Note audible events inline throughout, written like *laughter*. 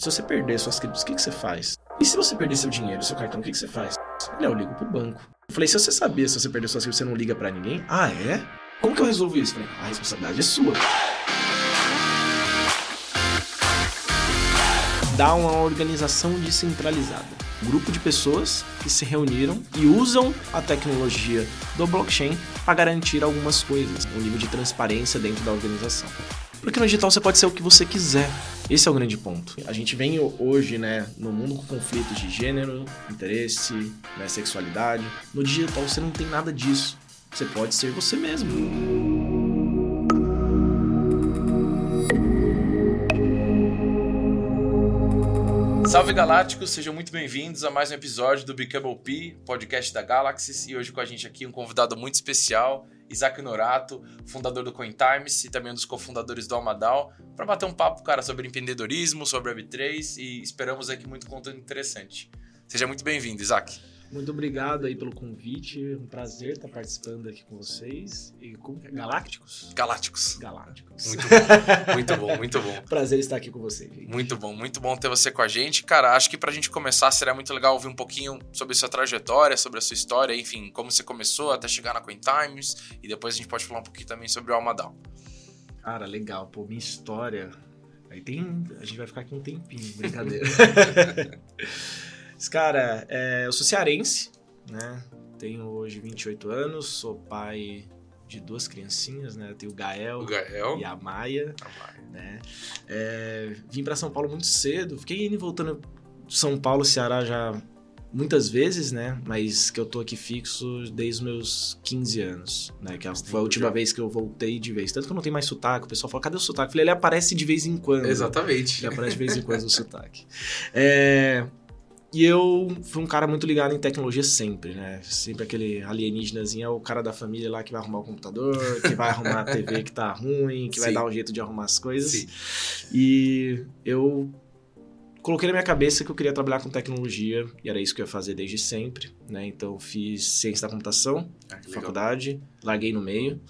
se você perder suas criptos, o que, que você faz? E se você perder seu dinheiro, seu cartão, o que, que você faz? Ele, eu ligo pro banco. Eu falei, se você sabia, se você perder suas criptos, você não liga para ninguém? Ah, é? Como que eu resolvo isso? Falei, a responsabilidade é sua. Dá uma organização descentralizada. Um grupo de pessoas que se reuniram e usam a tecnologia do blockchain para garantir algumas coisas, um nível de transparência dentro da organização. Porque no digital você pode ser o que você quiser. Esse é o grande ponto. A gente vem hoje, né, no mundo com conflitos de gênero, interesse, né, sexualidade. No digital você não tem nada disso. Você pode ser você mesmo. Salve Galácticos, sejam muito bem-vindos a mais um episódio do Become P, podcast da Galaxy. E hoje com a gente aqui um convidado muito especial, Isaac Norato, fundador do CoinTimes e também um dos cofundadores do Amadal, para bater um papo, cara, sobre empreendedorismo, sobre Web3 e esperamos aqui muito conteúdo interessante. Seja muito bem-vindo, Isaac. Muito obrigado aí pelo convite. Um prazer estar participando aqui com vocês. E com Galácticos? Galácticos. Galácticos. Muito bom, muito bom, muito bom. *laughs* prazer estar aqui com vocês. Gente. Muito bom, muito bom ter você com a gente. Cara, acho que pra gente começar seria muito legal ouvir um pouquinho sobre a sua trajetória, sobre a sua história, enfim, como você começou até chegar na CoinTimes. E depois a gente pode falar um pouquinho também sobre o Almadal. Cara, legal. Pô, minha história. Aí tem. A gente vai ficar aqui um tempinho, brincadeira. *laughs* Mas, cara, é, eu sou cearense, né? Tenho hoje 28 anos, sou pai de duas criancinhas, né? Eu tenho o Gael, o Gael. e a Maia, a Maia. né? É, vim para São Paulo muito cedo, fiquei indo e voltando São Paulo, Ceará já muitas vezes, né? Mas que eu tô aqui fixo desde os meus 15 anos, né? Que foi a última já. vez que eu voltei de vez. Tanto que eu não tenho mais sotaque. O pessoal fala, cadê o sotaque? Eu falei, ele aparece de vez em quando. Exatamente. Ele aparece de vez em quando o *laughs* sotaque. É, e eu fui um cara muito ligado em tecnologia sempre, né? Sempre aquele alienígenazinho é o cara da família lá que vai arrumar o computador, que vai arrumar a TV que tá ruim, que Sim. vai dar um jeito de arrumar as coisas. Sim. E eu coloquei na minha cabeça que eu queria trabalhar com tecnologia e era isso que eu ia fazer desde sempre, né? Então fiz ciência da computação, ah, faculdade, larguei no meio,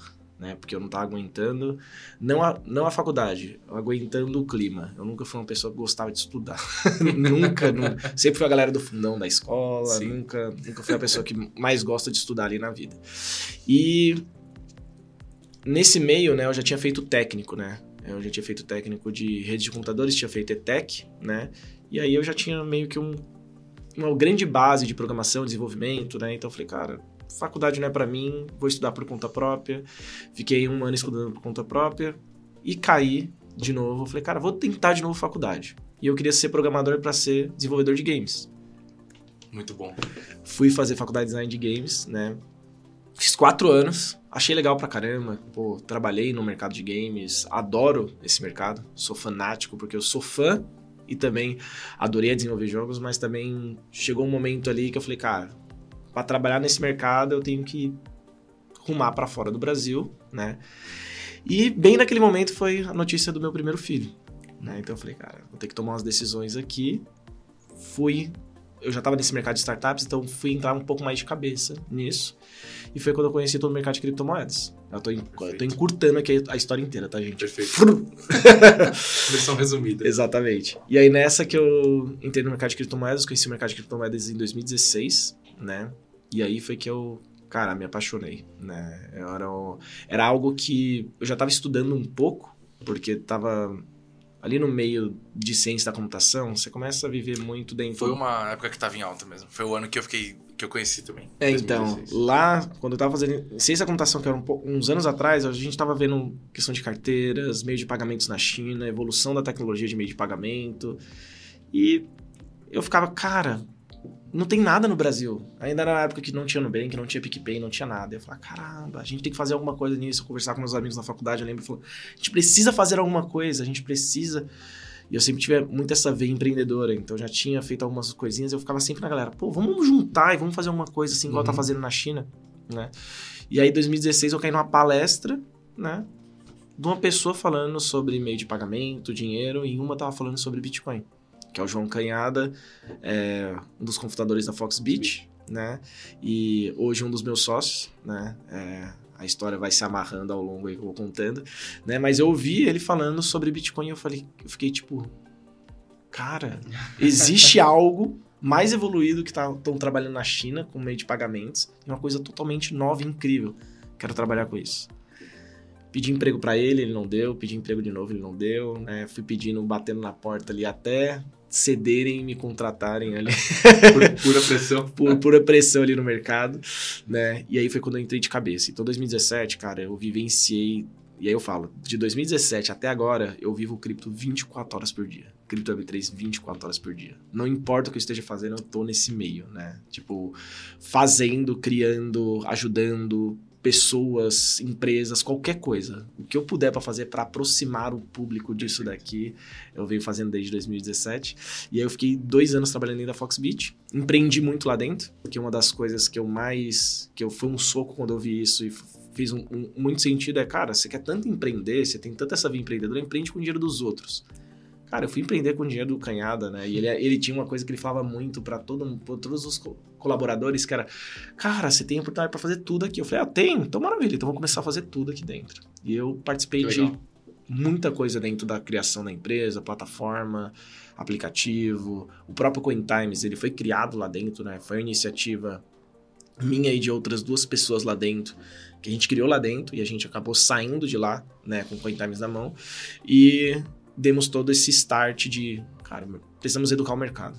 né? Porque eu não estava aguentando. Não a, não a faculdade, aguentando o clima. Eu nunca fui uma pessoa que gostava de estudar. *laughs* nunca, nunca. Sempre fui a galera do fundão da escola, nunca, nunca fui a pessoa que mais gosta de estudar ali na vida. E nesse meio, né, eu já tinha feito técnico, né? Eu já tinha feito técnico de rede de computadores, tinha feito ETEC, né? E aí eu já tinha meio que um, uma grande base de programação, desenvolvimento, né? Então eu falei, cara, faculdade não é para mim, vou estudar por conta própria. Fiquei um ano estudando por conta própria e caí de novo. Falei, cara, vou tentar de novo faculdade. E eu queria ser programador para ser desenvolvedor de games. Muito bom. Fui fazer faculdade de design de games, né? Fiz quatro anos, achei legal pra caramba. Pô, trabalhei no mercado de games, adoro esse mercado, sou fanático porque eu sou fã e também adorei desenvolver jogos, mas também chegou um momento ali que eu falei, cara, para trabalhar nesse mercado eu tenho que rumar para fora do Brasil, né? E bem naquele momento foi a notícia do meu primeiro filho, né? Então eu falei, cara, vou ter que tomar umas decisões aqui. Fui, eu já estava nesse mercado de startups, então fui entrar um pouco mais de cabeça nisso. E foi quando eu conheci todo o mercado de criptomoedas. Eu tô, eu tô encurtando aqui a história inteira, tá, gente? Perfeito. *laughs* Versão resumida. Exatamente. E aí nessa que eu entrei no mercado de criptomoedas, conheci o mercado de criptomoedas em 2016 né? E aí foi que eu, cara, me apaixonei, né? Era, era algo que eu já estava estudando um pouco, porque estava ali no meio de ciência da computação, você começa a viver muito dentro... Foi uma época que estava em alta mesmo. Foi o ano que eu fiquei que eu conheci também. É, 2016. então, lá, quando eu estava fazendo ciência da computação, que era um, uns anos atrás, a gente estava vendo questão de carteiras, meio de pagamentos na China, evolução da tecnologia de meio de pagamento. E eu ficava, cara, não tem nada no Brasil. Ainda na época que não tinha Nubank, não tinha PicPay, não tinha nada. Eu falei, caramba, a gente tem que fazer alguma coisa nisso. Eu conversar com meus amigos na faculdade, eu lembro, falou, a gente precisa fazer alguma coisa, a gente precisa... E eu sempre tive muito essa veia empreendedora, então já tinha feito algumas coisinhas, eu ficava sempre na galera, pô, vamos juntar e vamos fazer alguma coisa assim, igual tá uhum. tá fazendo na China, né? E aí, em 2016, eu caí numa palestra, né? De uma pessoa falando sobre meio de pagamento, dinheiro, e uma tava falando sobre Bitcoin que é o João Canhada, é, um dos confundadores da Foxbit, né? E hoje um dos meus sócios, né? É, a história vai se amarrando ao longo aí que eu vou contando, né? Mas eu ouvi ele falando sobre Bitcoin e eu falei, eu fiquei tipo, cara, existe *laughs* algo mais evoluído que estão tá, trabalhando na China com meio de pagamentos. E uma coisa totalmente nova e incrível. Quero trabalhar com isso. Pedi emprego para ele, ele não deu. Pedi emprego de novo, ele não deu. Né? Fui pedindo, batendo na porta ali até cederem e me contratarem ali. *laughs* Por pura pressão. Por pura pressão ali no mercado, né? E aí foi quando eu entrei de cabeça. Então, 2017, cara, eu vivenciei. E aí eu falo, de 2017 até agora, eu vivo o cripto 24 horas por dia. Cripto Web3 24 horas por dia. Não importa o que eu esteja fazendo, eu tô nesse meio, né? Tipo, fazendo, criando, ajudando, pessoas, empresas, qualquer coisa. O que eu puder para fazer para aproximar o público disso daqui, eu venho fazendo desde 2017. E aí eu fiquei dois anos trabalhando dentro da Foxbit. Empreendi muito lá dentro, porque uma das coisas que eu mais... que eu foi um soco quando eu vi isso e fiz um, um, muito sentido é, cara, você quer tanto empreender, você tem tanta essa vida empreendedora, empreende com o dinheiro dos outros. Cara, eu fui empreender com o dinheiro do Canhada, né? E ele, ele tinha uma coisa que ele falava muito para todo, todos os colaboradores, que era, cara, você tem oportunidade para fazer tudo aqui. Eu falei, ah, tem? Então maravilha, então vou começar a fazer tudo aqui dentro. E eu participei de muita coisa dentro da criação da empresa, plataforma, aplicativo, o próprio CoinTimes, ele foi criado lá dentro, né? Foi uma iniciativa minha e de outras duas pessoas lá dentro, que a gente criou lá dentro e a gente acabou saindo de lá, né, com o CoinTimes na mão. E demos todo esse start de, cara, precisamos educar o mercado.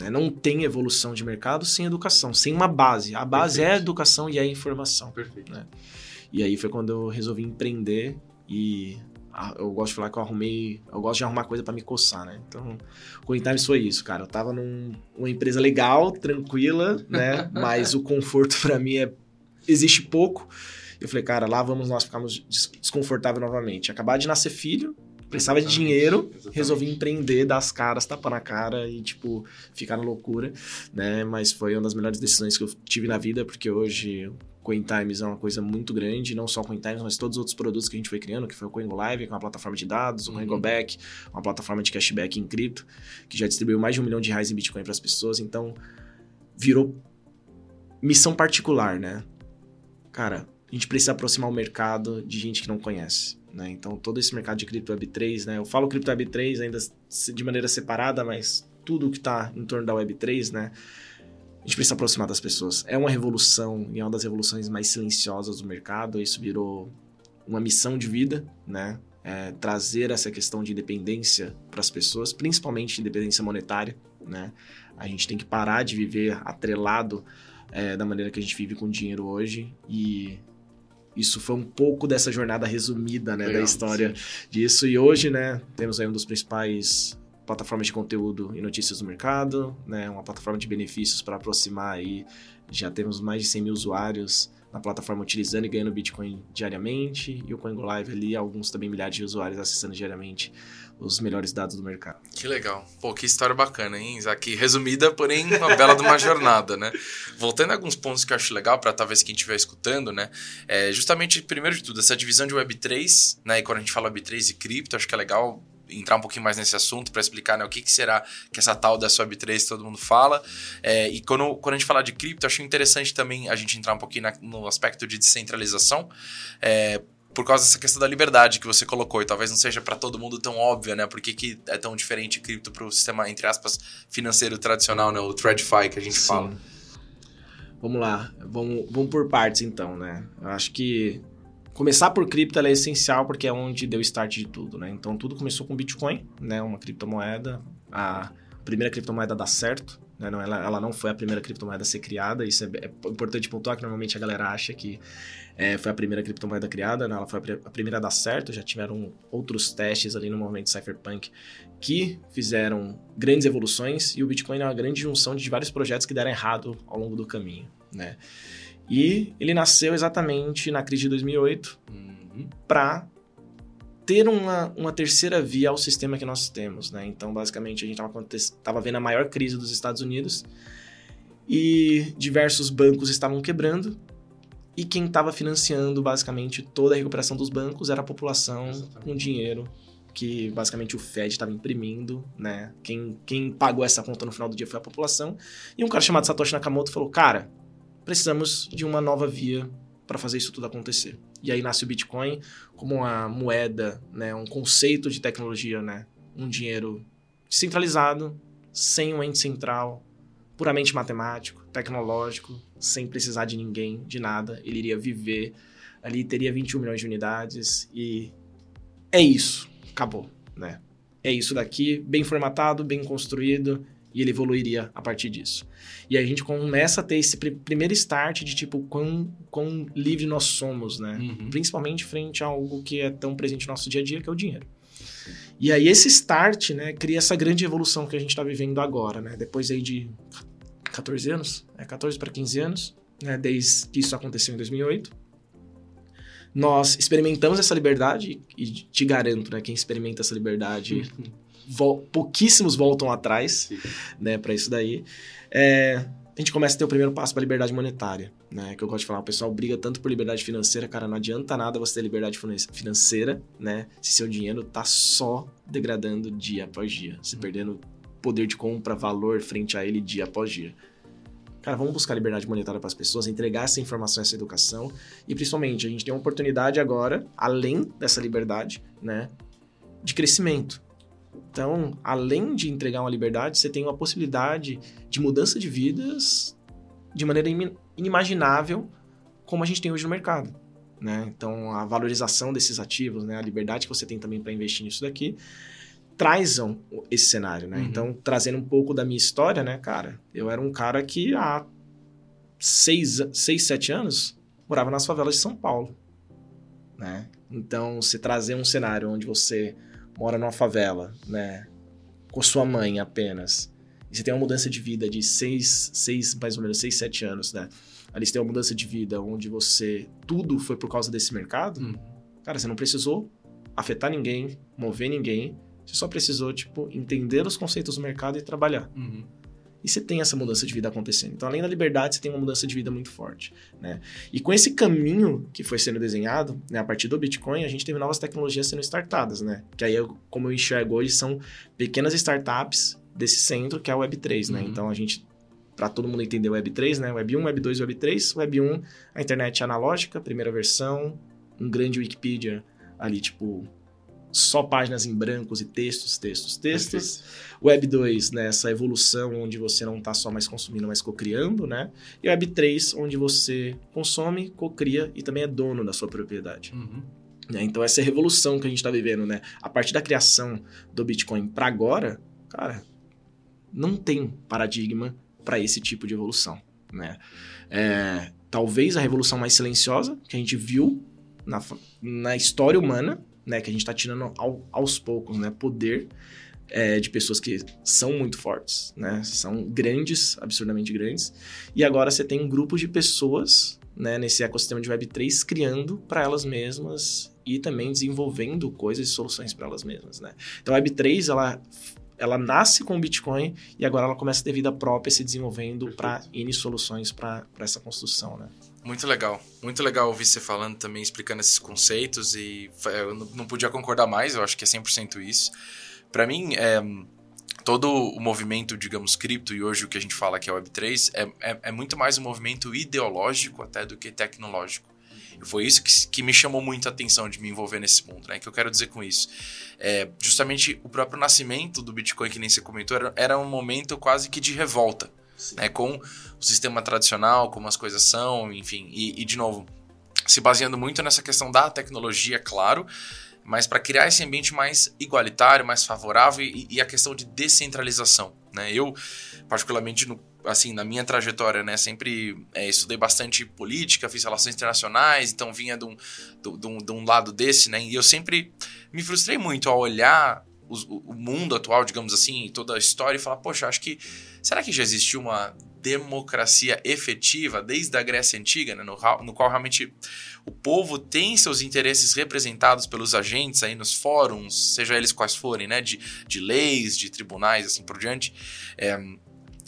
Né? Não tem evolução de mercado sem educação, sem uma base. A base Perfeito. é a educação e a informação. Perfeito. Né? E aí foi quando eu resolvi empreender e eu gosto de falar que eu arrumei, eu gosto de arrumar coisa para me coçar, né? Então, o Cointimes foi isso, cara. Eu tava numa empresa legal, tranquila, né? *laughs* Mas o conforto para mim é existe pouco. Eu falei, cara, lá vamos nós ficarmos desconfortável novamente. Acabar de nascer filho, precisava de dinheiro, exatamente. resolvi empreender, dar as caras, tapar na cara e, tipo, ficar na loucura, né? Mas foi uma das melhores decisões que eu tive na vida, porque hoje CoinTimes é uma coisa muito grande, não só CoinTimes, mas todos os outros produtos que a gente foi criando, que foi o CoinGoLive, que é uma plataforma de dados, o uhum. CoinGoBack, uma plataforma de cashback em cripto, que já distribuiu mais de um milhão de reais em Bitcoin para as pessoas, então virou missão particular, né? Cara, a gente precisa aproximar o mercado de gente que não conhece. Né? Então, todo esse mercado de cripto Web3, né? eu falo cripto Web3 ainda de maneira separada, mas tudo que está em torno da Web3, né? a gente precisa aproximar das pessoas. É uma revolução e é uma das revoluções mais silenciosas do mercado. Isso virou uma missão de vida, né? É, trazer essa questão de independência para as pessoas, principalmente independência monetária, né? A gente tem que parar de viver atrelado é, da maneira que a gente vive com dinheiro hoje e isso foi um pouco dessa jornada resumida, né, Legal, da história sim. disso. E hoje, né, temos aí um dos principais plataformas de conteúdo e notícias do mercado, né, uma plataforma de benefícios para aproximar aí. Já temos mais de 100 mil usuários na plataforma utilizando e ganhando Bitcoin diariamente, e o CoinGoLive ali, alguns também milhares de usuários acessando diariamente os melhores dados do mercado. Que legal. Pô, que história bacana, hein, Isaac? Resumida, porém, uma bela de uma jornada, né? Voltando a alguns pontos que eu acho legal para talvez quem estiver escutando, né? É justamente, primeiro de tudo, essa divisão de Web3, né? E quando a gente fala Web3 e cripto, acho que é legal entrar um pouquinho mais nesse assunto para explicar né, o que, que, será que essa tal da Web3 todo mundo fala. É, e quando, quando a gente falar de cripto, acho interessante também a gente entrar um pouquinho na, no aspecto de descentralização. É, por causa dessa questão da liberdade que você colocou, e talvez não seja para todo mundo tão óbvia, né? Por que, que é tão diferente cripto para o sistema, entre aspas, financeiro tradicional, né? O TradFi que a gente Sim. fala. Vamos lá, vamos, vamos por partes então, né? Eu acho que começar por cripto é essencial porque é onde deu start de tudo, né? Então tudo começou com Bitcoin, né? Uma criptomoeda, a primeira criptomoeda dá certo, né? Não, ela, ela não foi a primeira criptomoeda a ser criada, isso é, é importante pontuar que normalmente a galera acha que é, foi a primeira criptomoeda criada, né? ela foi a primeira a dar certo, já tiveram outros testes ali no movimento Cypherpunk que fizeram grandes evoluções e o Bitcoin é uma grande junção de vários projetos que deram errado ao longo do caminho, né? E ele nasceu exatamente na crise de 2008 uhum. para ter uma, uma terceira via ao sistema que nós temos, né? Então, basicamente, a gente estava vendo a maior crise dos Estados Unidos e diversos bancos estavam quebrando e quem estava financiando basicamente toda a recuperação dos bancos era a população Exatamente. com dinheiro que basicamente o Fed estava imprimindo, né? Quem, quem pagou essa conta no final do dia foi a população. E um cara chamado Satoshi Nakamoto falou: "Cara, precisamos de uma nova via para fazer isso tudo acontecer". E aí nasce o Bitcoin como uma moeda, né, um conceito de tecnologia, né, um dinheiro centralizado, sem um ente central, puramente matemático, tecnológico, sem precisar de ninguém, de nada. Ele iria viver ali, teria 21 milhões de unidades e é isso. Acabou, né? É isso daqui, bem formatado, bem construído e ele evoluiria a partir disso. E aí a gente começa a ter esse pr primeiro start de tipo quão, quão livre nós somos, né? Uhum. Principalmente frente a algo que é tão presente no nosso dia a dia, que é o dinheiro. E aí esse start, né, cria essa grande evolução que a gente está vivendo agora, né? Depois aí de 14 anos, é 14 para 15 anos, né, desde que isso aconteceu em 2008. Nós experimentamos essa liberdade e te garanto, né, quem experimenta essa liberdade pouquíssimos voltam atrás, Sim. né, para isso daí. É, a gente começa a ter o primeiro passo para liberdade monetária, né? Que eu gosto de falar, o pessoal briga tanto por liberdade financeira, cara, não adianta nada você ter liberdade financeira, né? Se seu dinheiro tá só degradando dia após dia, se uhum. perdendo poder de compra, valor frente a ele dia após dia. Cara, vamos buscar liberdade monetária para as pessoas, entregar essa informação, essa educação e principalmente a gente tem uma oportunidade agora, além dessa liberdade, né, de crescimento. Então, além de entregar uma liberdade, você tem uma possibilidade de mudança de vidas de maneira inimaginável, como a gente tem hoje no mercado. Né? Então, a valorização desses ativos, né? a liberdade que você tem também para investir nisso daqui, trazem esse cenário. Né? Uhum. Então, trazendo um pouco da minha história, né, cara? Eu era um cara que há seis, seis sete anos morava nas favelas de São Paulo. Né? Então, você trazer um cenário onde você mora numa favela, né? Com sua mãe apenas. E você tem uma mudança de vida de seis, seis mais ou menos, seis, sete anos, né? Ali você tem uma mudança de vida onde você... Tudo foi por causa desse mercado. Hum. Cara, você não precisou afetar ninguém, mover ninguém. Você só precisou, tipo, entender os conceitos do mercado e trabalhar. Uhum e você tem essa mudança de vida acontecendo. Então, além da liberdade, você tem uma mudança de vida muito forte, né? E com esse caminho que foi sendo desenhado, né, a partir do Bitcoin, a gente teve novas tecnologias sendo startadas, né? Que aí, como eu enxergo hoje, são pequenas startups desse centro que é a Web3, né? Uhum. Então, a gente para todo mundo entender o Web3, né? Web 1, Web 2 Web3. Web 1, a internet analógica, primeira versão, um grande Wikipedia ali, tipo, só páginas em brancos e textos, textos, textos. Web 2, né, essa evolução onde você não está só mais consumindo, mas co-criando, né? E Web 3, onde você consome, co-cria e também é dono da sua propriedade. Uhum. Né? Então essa é a revolução que a gente está vivendo, né? A partir da criação do Bitcoin para agora, cara, não tem paradigma para esse tipo de evolução, né? É, talvez a revolução mais silenciosa que a gente viu na, na história humana, né, que a gente está tirando ao, aos poucos, né, poder é, de pessoas que são muito fortes, né, são grandes, absurdamente grandes, e agora você tem um grupo de pessoas, né, nesse ecossistema de Web3 criando para elas mesmas e também desenvolvendo coisas e soluções para elas mesmas, né. Então a Web3 ela ela nasce com o Bitcoin e agora ela começa a ter vida própria se desenvolvendo para N soluções para essa construção, né? Muito legal. Muito legal ouvir você falando também, explicando esses conceitos e eu não podia concordar mais, eu acho que é 100% isso. Para mim, é, todo o movimento, digamos, cripto e hoje o que a gente fala que é Web3 é, é, é muito mais um movimento ideológico até do que tecnológico. E foi isso que, que, me chamou muito a atenção de me envolver nesse mundo, né? O que eu quero dizer com isso? É, justamente o próprio nascimento do Bitcoin, que nem você comentou, era, era um momento quase que de revolta né, com o sistema tradicional, como as coisas são, enfim. E, e de novo, se baseando muito nessa questão da tecnologia, claro, mas para criar esse ambiente mais igualitário, mais favorável e, e a questão de descentralização. Né? Eu, particularmente, no, assim, na minha trajetória, né, sempre é, estudei bastante política, fiz relações internacionais, então vinha de um, de, um, de um lado desse, né, e eu sempre me frustrei muito ao olhar o, o mundo atual, digamos assim, toda a história e falar, poxa, acho que será que já existiu uma democracia efetiva desde a Grécia Antiga, né, no, no, qual realmente o povo tem seus interesses representados pelos agentes aí nos fóruns, seja eles quais forem, né, de, de leis, de tribunais, assim por diante. É,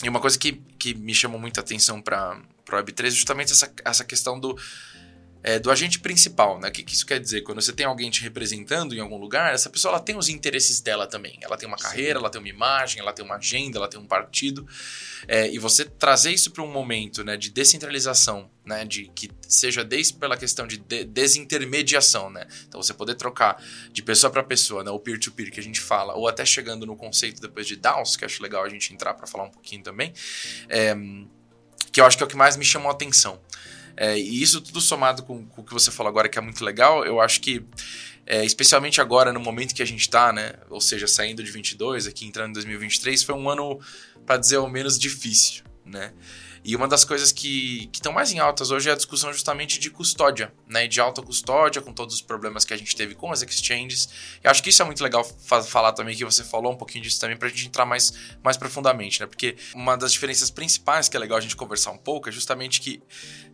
e uma coisa que, que me chamou muita atenção para o Web3 é justamente essa, essa questão do é, do agente principal, né? O que, que, isso quer dizer? Quando você tem alguém te representando em algum lugar, essa pessoa ela tem os interesses dela também. Ela tem uma carreira, ela tem uma imagem, ela tem uma agenda, ela tem um partido. É, e você trazer isso para um momento né, de descentralização, né, de que seja desde pela questão de, de desintermediação, né? Então você poder trocar de pessoa para pessoa, né, o peer-to-peer -peer que a gente fala, ou até chegando no conceito depois de DAOs, que acho legal a gente entrar para falar um pouquinho também, é, que eu acho que é o que mais me chamou a atenção. É, e isso tudo somado com, com, o que você falou agora, que é muito legal, eu acho que, é, especialmente agora, no momento que a gente está, né? Ou seja, saindo de 22, aqui entrando em 2023, foi um ano, para dizer ao menos, difícil, né? E uma das coisas que estão mais em altas hoje é a discussão justamente de custódia, né? De alta custódia, com todos os problemas que a gente teve com as exchanges. E acho que isso é muito legal falar também, que você falou um pouquinho disso também, para a gente entrar mais, mais profundamente, né? Porque uma das diferenças principais que é legal a gente conversar um pouco é justamente que,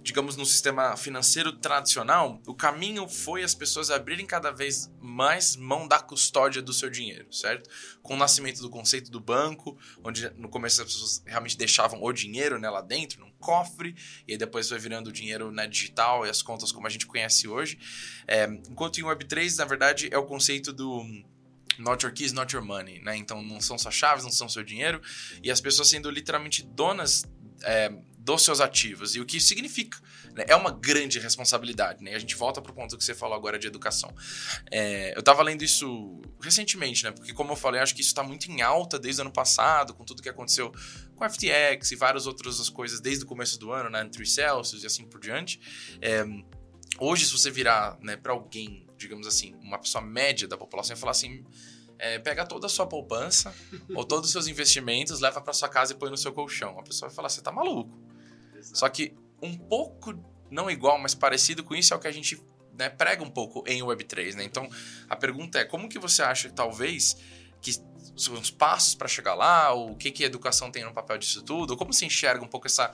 digamos, no sistema financeiro tradicional, o caminho foi as pessoas abrirem cada vez mais mão da custódia do seu dinheiro, certo? Com o nascimento do conceito do banco, onde no começo as pessoas realmente deixavam o dinheiro né, lá dentro num cofre, e aí depois vai virando dinheiro né, digital e as contas como a gente conhece hoje. É, enquanto em Web3, na verdade, é o conceito do not your keys, not your money, né? Então não são só chaves, não são seu dinheiro, e as pessoas sendo literalmente donas é, dos seus ativos. E o que significa? Né? É uma grande responsabilidade. Né? E a gente volta para o ponto que você falou agora de educação. É, eu estava lendo isso recentemente, né? Porque, como eu falei, acho que isso está muito em alta desde o ano passado, com tudo que aconteceu com a FTX e várias outras coisas desde o começo do ano, né? Entre Celsius e assim por diante. É, hoje, se você virar né, para alguém, digamos assim, uma pessoa média da população e falar assim. É, pega toda a sua poupança *laughs* ou todos os seus investimentos, leva para sua casa e põe no seu colchão. A pessoa vai falar: você tá maluco. Só que um pouco, não igual, mas parecido com isso é o que a gente né, prega um pouco em Web3, né? Então, a pergunta é, como que você acha, talvez, que são os passos para chegar lá, o que, que a educação tem no papel disso tudo, como você enxerga um pouco essa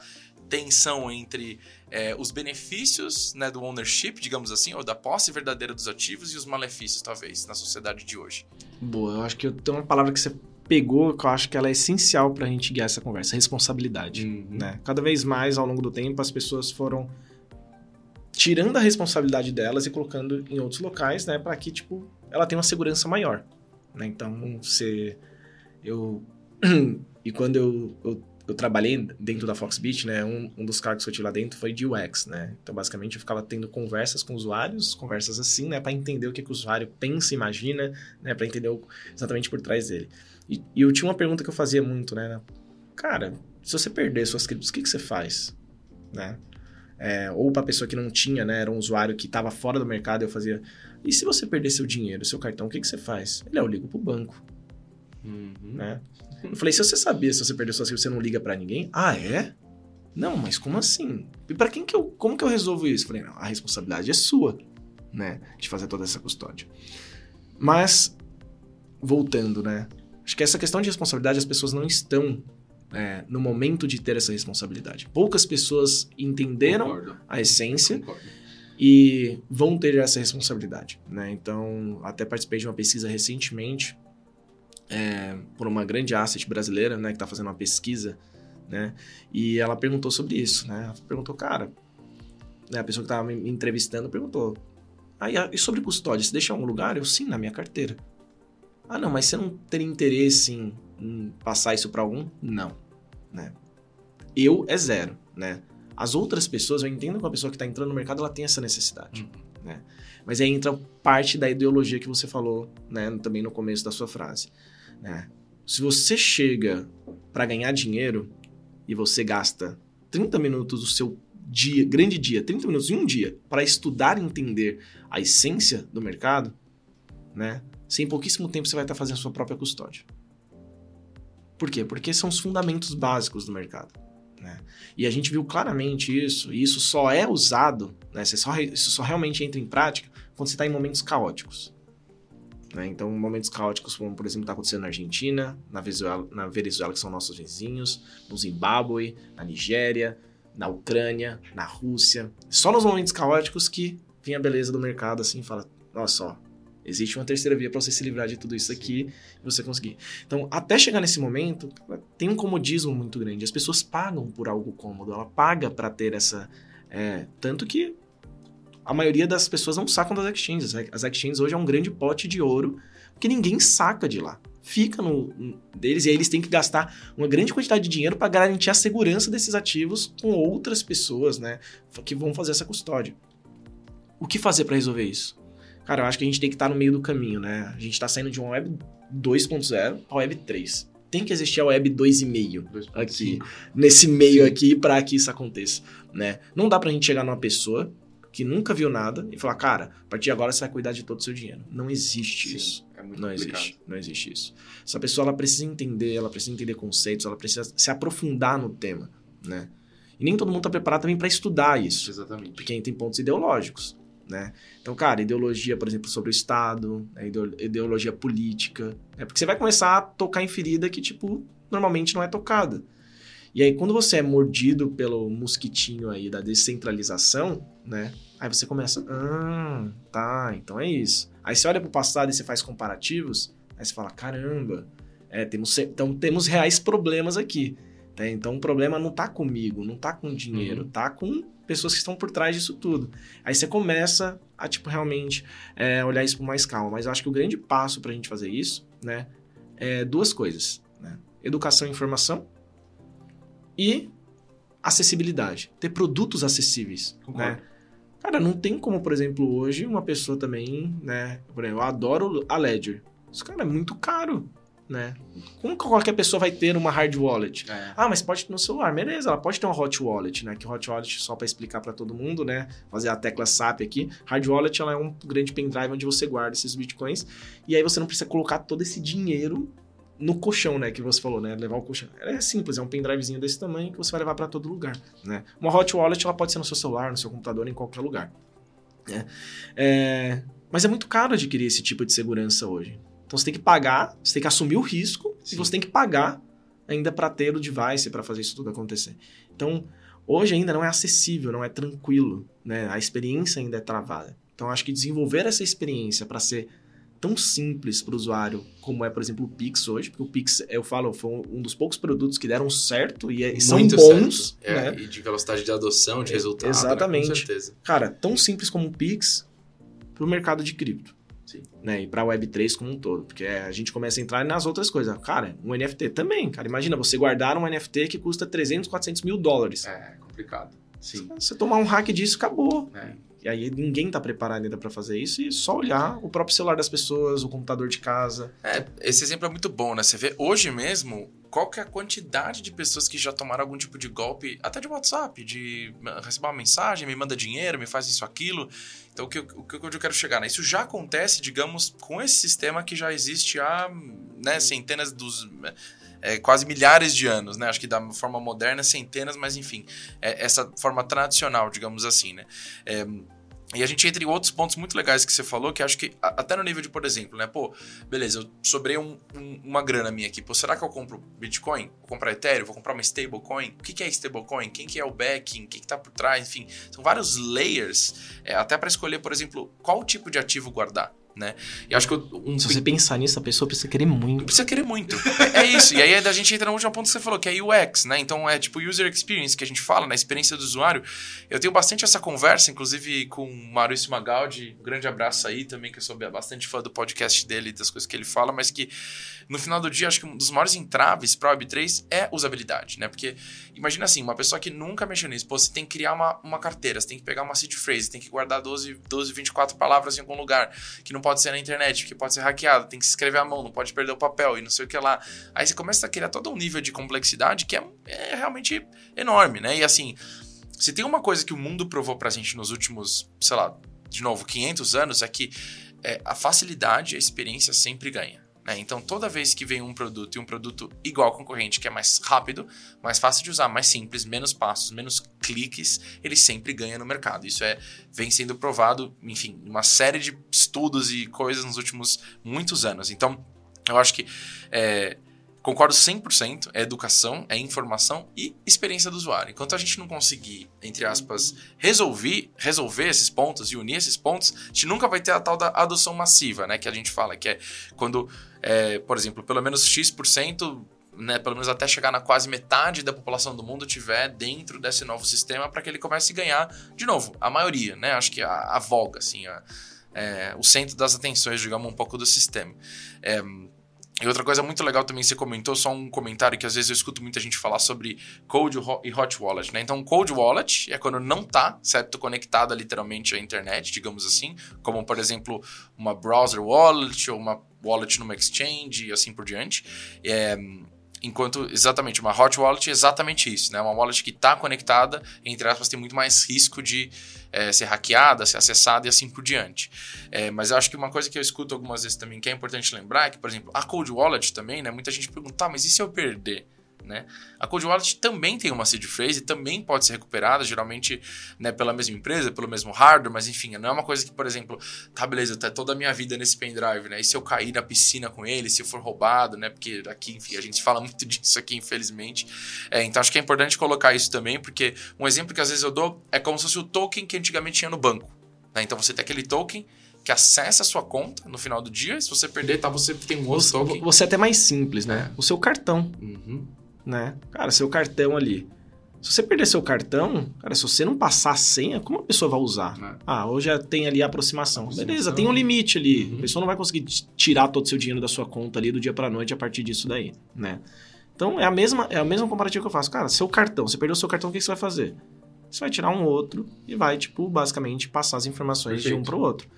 tensão entre é, os benefícios né, do ownership, digamos assim, ou da posse verdadeira dos ativos e os malefícios, talvez, na sociedade de hoje? Boa, eu acho que tenho uma palavra que você pegou, que eu acho que ela é essencial para a gente guiar essa conversa, responsabilidade. Uhum. Né? Cada vez mais, ao longo do tempo, as pessoas foram tirando a responsabilidade delas e colocando em outros locais, né, para que tipo ela tenha uma segurança maior. Né? Então, você eu *clears throat* e quando eu, eu, eu, trabalhei dentro da Foxbit, né, um, um dos cargos que eu tive lá dentro foi de UX, né. Então, basicamente, eu ficava tendo conversas com usuários, conversas assim, né, para entender o que, que o usuário pensa, imagina, né, para entender o, exatamente por trás dele. E, e, eu tinha uma pergunta que eu fazia muito, né? Cara, se você perder suas criptos, o que, que você faz? Né? É, ou para pessoa que não tinha, né? Era um usuário que estava fora do mercado, eu fazia. E se você perder seu dinheiro, seu cartão, o que, que você faz? Ele é, eu ligo pro banco. Uhum. Né? Eu falei, se você sabia se você perder suas criptos, você não liga para ninguém? Ah, é? Não, mas como assim? E para quem que eu, como que eu resolvo isso? Eu falei, não, a responsabilidade é sua, né, de fazer toda essa custódia. Mas voltando, né? Acho que essa questão de responsabilidade as pessoas não estão é, no momento de ter essa responsabilidade. Poucas pessoas entenderam Concordo. a essência Concordo. e vão ter essa responsabilidade. Né? Então, até participei de uma pesquisa recentemente é, por uma grande asset brasileira né, que está fazendo uma pesquisa né? E ela perguntou sobre isso, né? Ela perguntou, cara, né, a pessoa que estava me entrevistando perguntou, ah, e sobre custódia, você deixa um lugar? Eu, sim, na minha carteira. Ah, não, mas você não teria interesse em, em passar isso para algum? Não, né? Eu é zero, né? As outras pessoas, eu entendo que a pessoa que está entrando no mercado, ela tem essa necessidade, uhum. né? Mas aí entra parte da ideologia que você falou, né? Também no começo da sua frase, né? Se você chega para ganhar dinheiro e você gasta 30 minutos do seu dia, grande dia, 30 minutos em um dia, para estudar e entender a essência do mercado, né? Se em pouquíssimo tempo você vai estar fazendo a sua própria custódia. Por quê? Porque são os fundamentos básicos do mercado. Né? E a gente viu claramente isso, e isso só é usado, né? Você só, isso só realmente entra em prática quando você está em momentos caóticos. Né? Então, momentos caóticos, como por exemplo está acontecendo na Argentina, na Venezuela, na Venezuela, que são nossos vizinhos, no Zimbábue, na Nigéria, na Ucrânia, na Rússia. Só nos momentos caóticos que vem a beleza do mercado assim fala: nossa, ó, Existe uma terceira via para você se livrar de tudo isso aqui e você conseguir. Então, até chegar nesse momento, tem um comodismo muito grande. As pessoas pagam por algo cômodo, ela paga para ter essa. É, tanto que a maioria das pessoas não sacam das exchanges. As exchanges hoje é um grande pote de ouro que ninguém saca de lá. Fica no, no deles e aí eles têm que gastar uma grande quantidade de dinheiro para garantir a segurança desses ativos com outras pessoas, né, que vão fazer essa custódia. O que fazer para resolver isso? Cara, eu acho que a gente tem que estar tá no meio do caminho, né? A gente está saindo de uma web 2.0 para web 3. Tem que existir a web 2.5 aqui, nesse meio Sim. aqui para que isso aconteça, né? Não dá pra gente chegar numa pessoa que nunca viu nada e falar, cara, a partir de agora você vai cuidar de todo o seu dinheiro. Não existe Sim, isso. É muito não complicado. existe. Não existe isso. Essa pessoa ela precisa entender, ela precisa entender conceitos, ela precisa se aprofundar no tema, né? E nem todo mundo está preparado também para estudar isso. Exatamente. Porque tem pontos ideológicos, né? Então, cara, ideologia, por exemplo, sobre o Estado, né? ideologia política, né? porque você vai começar a tocar em ferida que, tipo, normalmente não é tocada. E aí, quando você é mordido pelo mosquitinho aí da descentralização, né? Aí você começa, ah, tá, então é isso. Aí você olha pro passado e você faz comparativos, aí você fala, caramba, é, temos, então temos reais problemas aqui. Né? Então o problema não tá comigo, não tá com dinheiro, uhum. tá com pessoas que estão por trás disso tudo. Aí você começa a, tipo, realmente é, olhar isso com mais calma. Mas eu acho que o grande passo pra gente fazer isso, né, é duas coisas, né? Educação e informação e acessibilidade. Ter produtos acessíveis, né? Cara, não tem como, por exemplo, hoje uma pessoa também, né? Por exemplo, eu adoro a Ledger. Isso, cara, é muito caro, né? Como qualquer pessoa vai ter uma hard wallet? É. Ah, mas pode ter no celular. Beleza, ela pode ter uma hot wallet, né? Que hot wallet, só para explicar para todo mundo, né? Fazer a tecla SAP aqui. Hard wallet, ela é um grande pendrive onde você guarda esses bitcoins. E aí você não precisa colocar todo esse dinheiro no colchão, né, que você falou, né, levar o colchão. É simples, é um pendrivezinho desse tamanho que você vai levar para todo lugar, né. Uma hot wallet ela pode ser no seu celular, no seu computador, em qualquer lugar. Né? É... Mas é muito caro adquirir esse tipo de segurança hoje. Então você tem que pagar, você tem que assumir o risco Sim. e você tem que pagar ainda para ter o device para fazer isso tudo acontecer. Então hoje ainda não é acessível, não é tranquilo, né? A experiência ainda é travada. Então acho que desenvolver essa experiência para ser tão simples para o usuário como é, por exemplo, o Pix hoje, porque o Pix, eu falo, foi um dos poucos produtos que deram certo e, é, são bons. É, né? E de velocidade de adoção, de é, resultado. Exatamente. Né? Com certeza. Cara, tão simples como o Pix para o mercado de cripto. Sim. Né? E para a Web3 como um todo. Porque a gente começa a entrar nas outras coisas. Cara, um NFT também, cara. Imagina você guardar um NFT que custa 300, 400 mil dólares. É, complicado. Sim. Você tomar um hack disso, acabou. É. E aí ninguém está preparado ainda para fazer isso e só olhar o próprio celular das pessoas, o computador de casa. É, esse exemplo é muito bom, né? Você vê hoje mesmo qual que é a quantidade de pessoas que já tomaram algum tipo de golpe, até de WhatsApp, de receber uma mensagem, me manda dinheiro, me faz isso, aquilo. Então, o que, o que eu quero chegar, né? Isso já acontece, digamos, com esse sistema que já existe há né, centenas dos é, quase milhares de anos, né? Acho que da forma moderna, centenas, mas enfim, é, essa forma tradicional, digamos assim, né? É, e a gente entra em outros pontos muito legais que você falou, que acho que até no nível de, por exemplo, né? Pô, beleza, eu sobrei um, um, uma grana minha aqui. Pô, será que eu compro Bitcoin? Vou comprar Ethereum? Vou comprar uma stablecoin? O que, é stablecoin? Quem que é o backing? O que, que tá por trás? Enfim, são vários layers, é, até para escolher, por exemplo, qual tipo de ativo guardar né? E acho que um... Se você pensar nisso, a pessoa precisa querer muito. Precisa querer muito. é, é, isso. E aí a gente entra no último ponto que você falou, que é UX, né? Então é tipo user experience que a gente fala, na né? experiência do usuário. Eu tenho bastante essa conversa, inclusive com o Maurício Magaldi. Um grande abraço aí também, que eu sou bastante fã do podcast dele, das coisas que ele fala, mas que no final do dia, acho que um dos maiores entraves para Web3 é usabilidade, né? Porque imagina assim, uma pessoa que nunca mexeu nisso, pô, você tem que criar uma, uma carteira, você tem que pegar uma seed phrase, tem que guardar 12, 12, 24 palavras em algum lugar, que não pode ser na internet, que pode ser hackeado, tem que se escrever à mão, não pode perder o papel e não sei o que lá. Aí você começa a criar todo um nível de complexidade que é, é realmente enorme, né? E assim, se tem uma coisa que o mundo provou pra gente nos últimos, sei lá, de novo, 500 anos, é que é, a facilidade, a experiência sempre ganha. Né? Então, toda vez que vem um produto e um produto igual ao concorrente, que é mais rápido, mais fácil de usar, mais simples, menos passos, menos cliques, ele sempre ganha no mercado. Isso é vem sendo provado, enfim, uma série de estudos e coisas nos últimos muitos anos. Então, eu acho que é, Concordo 100%, é educação, é informação e experiência do usuário. Enquanto a gente não conseguir, entre aspas, resolver, resolver esses pontos e unir esses pontos, a gente nunca vai ter a tal da adoção massiva, né? Que a gente fala, que é quando, é, por exemplo, pelo menos X% né, pelo menos até chegar na quase metade da população do mundo tiver dentro desse novo sistema para que ele comece a ganhar, de novo, a maioria, né? Acho que a, a voga, assim, a, é, o centro das atenções, digamos, um pouco do sistema. É, e outra coisa muito legal também, você comentou, só um comentário que às vezes eu escuto muita gente falar sobre Cold e Hot Wallet, né? Então, Cold Wallet é quando não está, certo, conectada literalmente à internet, digamos assim, como, por exemplo, uma Browser Wallet ou uma Wallet numa Exchange e assim por diante. É, Enquanto, exatamente, uma hot wallet é exatamente isso, né? Uma wallet que está conectada, entre aspas, tem muito mais risco de é, ser hackeada, ser acessada e assim por diante. É, mas eu acho que uma coisa que eu escuto algumas vezes também, que é importante lembrar, é que, por exemplo, a cold wallet também, né? Muita gente pergunta, tá, mas e se eu perder? Né? A Cold Wallet também tem uma seed phrase, também pode ser recuperada, geralmente né, pela mesma empresa, pelo mesmo hardware, mas enfim, não é uma coisa que, por exemplo, tá beleza, tá toda a minha vida nesse pendrive, né? E se eu cair na piscina com ele, se eu for roubado, né? Porque aqui, enfim, a gente fala *laughs* muito disso aqui, infelizmente. É, então acho que é importante colocar isso também, porque um exemplo que às vezes eu dou é como se fosse o token que antigamente tinha no banco. Né? Então você tem aquele token que acessa a sua conta no final do dia, e se você perder, tá, você tem um outro Você, token. você é até mais simples, né? É. O seu cartão, Uhum. Né? Cara, seu cartão ali. Se você perder seu cartão, cara, se você não passar a senha, como a pessoa vai usar? É. Ah, hoje já tem ali a aproximação. Aproximação. Beleza, tem um limite ali. Uhum. A pessoa não vai conseguir tirar todo o seu dinheiro da sua conta ali do dia pra noite a partir disso daí, né? Então é a mesma é a mesma comparativa que eu faço. Cara, seu cartão, você perdeu seu cartão, o que você vai fazer? Você vai tirar um outro e vai, tipo, basicamente passar as informações de um Perfeito. pro outro.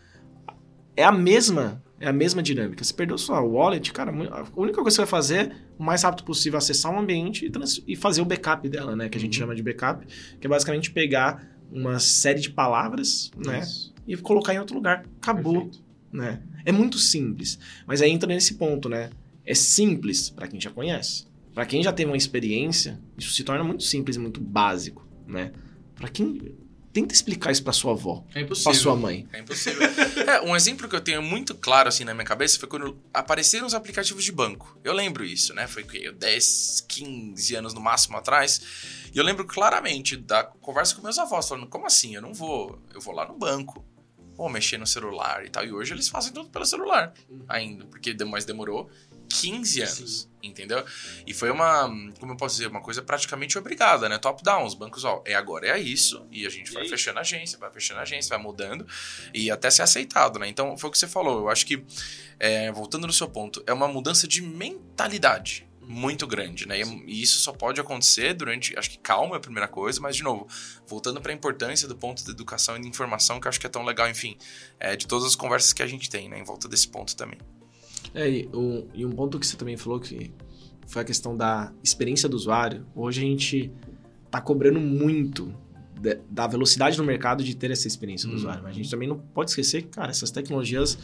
É a mesma, é a mesma dinâmica. Você perdeu sua wallet, cara, a única coisa que você vai fazer o mais rápido possível acessar um ambiente e, e fazer o backup dela, né? Que a gente Uhum. chama de backup, que é basicamente pegar uma série de palavras, né? Isso. E colocar em outro lugar. Acabou, Perfeito. né? É muito simples. Mas aí entra nesse ponto, né? É simples para quem já conhece. Para quem já teve uma experiência, isso se torna muito simples e muito básico, né? Para quem tenta explicar isso para sua avó, É impossível. sua mãe. É impossível. é, um exemplo que eu tenho muito claro assim na minha cabeça foi quando apareceram os aplicativos de banco. Eu lembro isso, né? Foi que 10, 15 anos no máximo atrás. E eu lembro claramente da conversa com meus avós, falando: como assim? Eu não vou. Eu vou lá no banco. Vou mexer no celular e tal. E hoje eles fazem tudo pelo celular ainda, porque mas demorou 15 anos, entendeu? E foi uma, como eu posso dizer, uma coisa praticamente obrigada, né? Top-down, os bancos, ó, é agora é isso, e a gente vai fechando a agência, vai fechando a agência, vai mudando, e até ser aceitado, né? Então, foi o que você falou, eu acho que, é, voltando no seu ponto, é uma mudança de mentalidade muito grande, né? E, e isso só pode acontecer durante, acho que calma é a primeira coisa, mas de novo, voltando para a importância do ponto da educação e de informação, que eu acho que é tão legal, enfim, é, de todas as conversas que a gente tem, né? Em volta desse ponto também. É, e, um, e um ponto que você também falou que foi a questão da experiência do usuário. Hoje a gente tá cobrando muito da- da velocidade no mercado de ter essa experiência do Uhum. usuário. Mas a gente também não pode esquecer que, cara, essas tecnologias,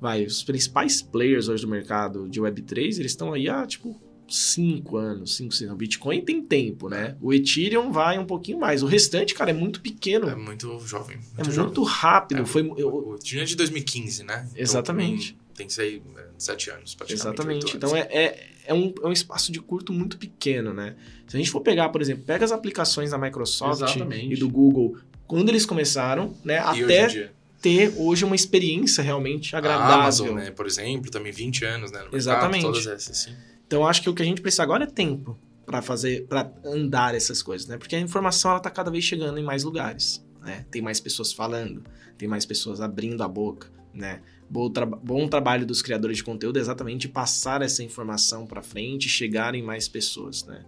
vai, os principais players hoje do mercado de Web3, eles estão aí há, tipo, 5 anos, 5, 6 O Bitcoin tem tempo, né? O Ethereum vai um pouquinho mais. O restante, cara, é muito pequeno. É muito jovem. Muito É jovem. muito rápido. É, foi, eu- O Ethereum é de 2015, né? Então, Exatamente. tem- tem sei, é, sete anos, praticamente. Exatamente. Então anos. é, é, é, um, é um espaço de curto muito pequeno, né? Se a gente for pegar, por exemplo, pega as aplicações da Microsoft Exatamente. e do Google, quando eles começaram, né? E até ter hoje uma experiência realmente a agradável. Amazon, né, por exemplo, também 20 anos, né? Mercado, Exatamente. Todas essas, sim. Então acho que o que a gente precisa agora é tempo para fazer, para andar essas coisas, né? Porque a informação ela tá cada vez chegando em mais lugares, né? Tem mais pessoas falando, tem mais pessoas abrindo a boca, né? Bom, traba- bom trabalho dos criadores de conteúdo é exatamente passar essa informação para frente chegar em mais pessoas, né?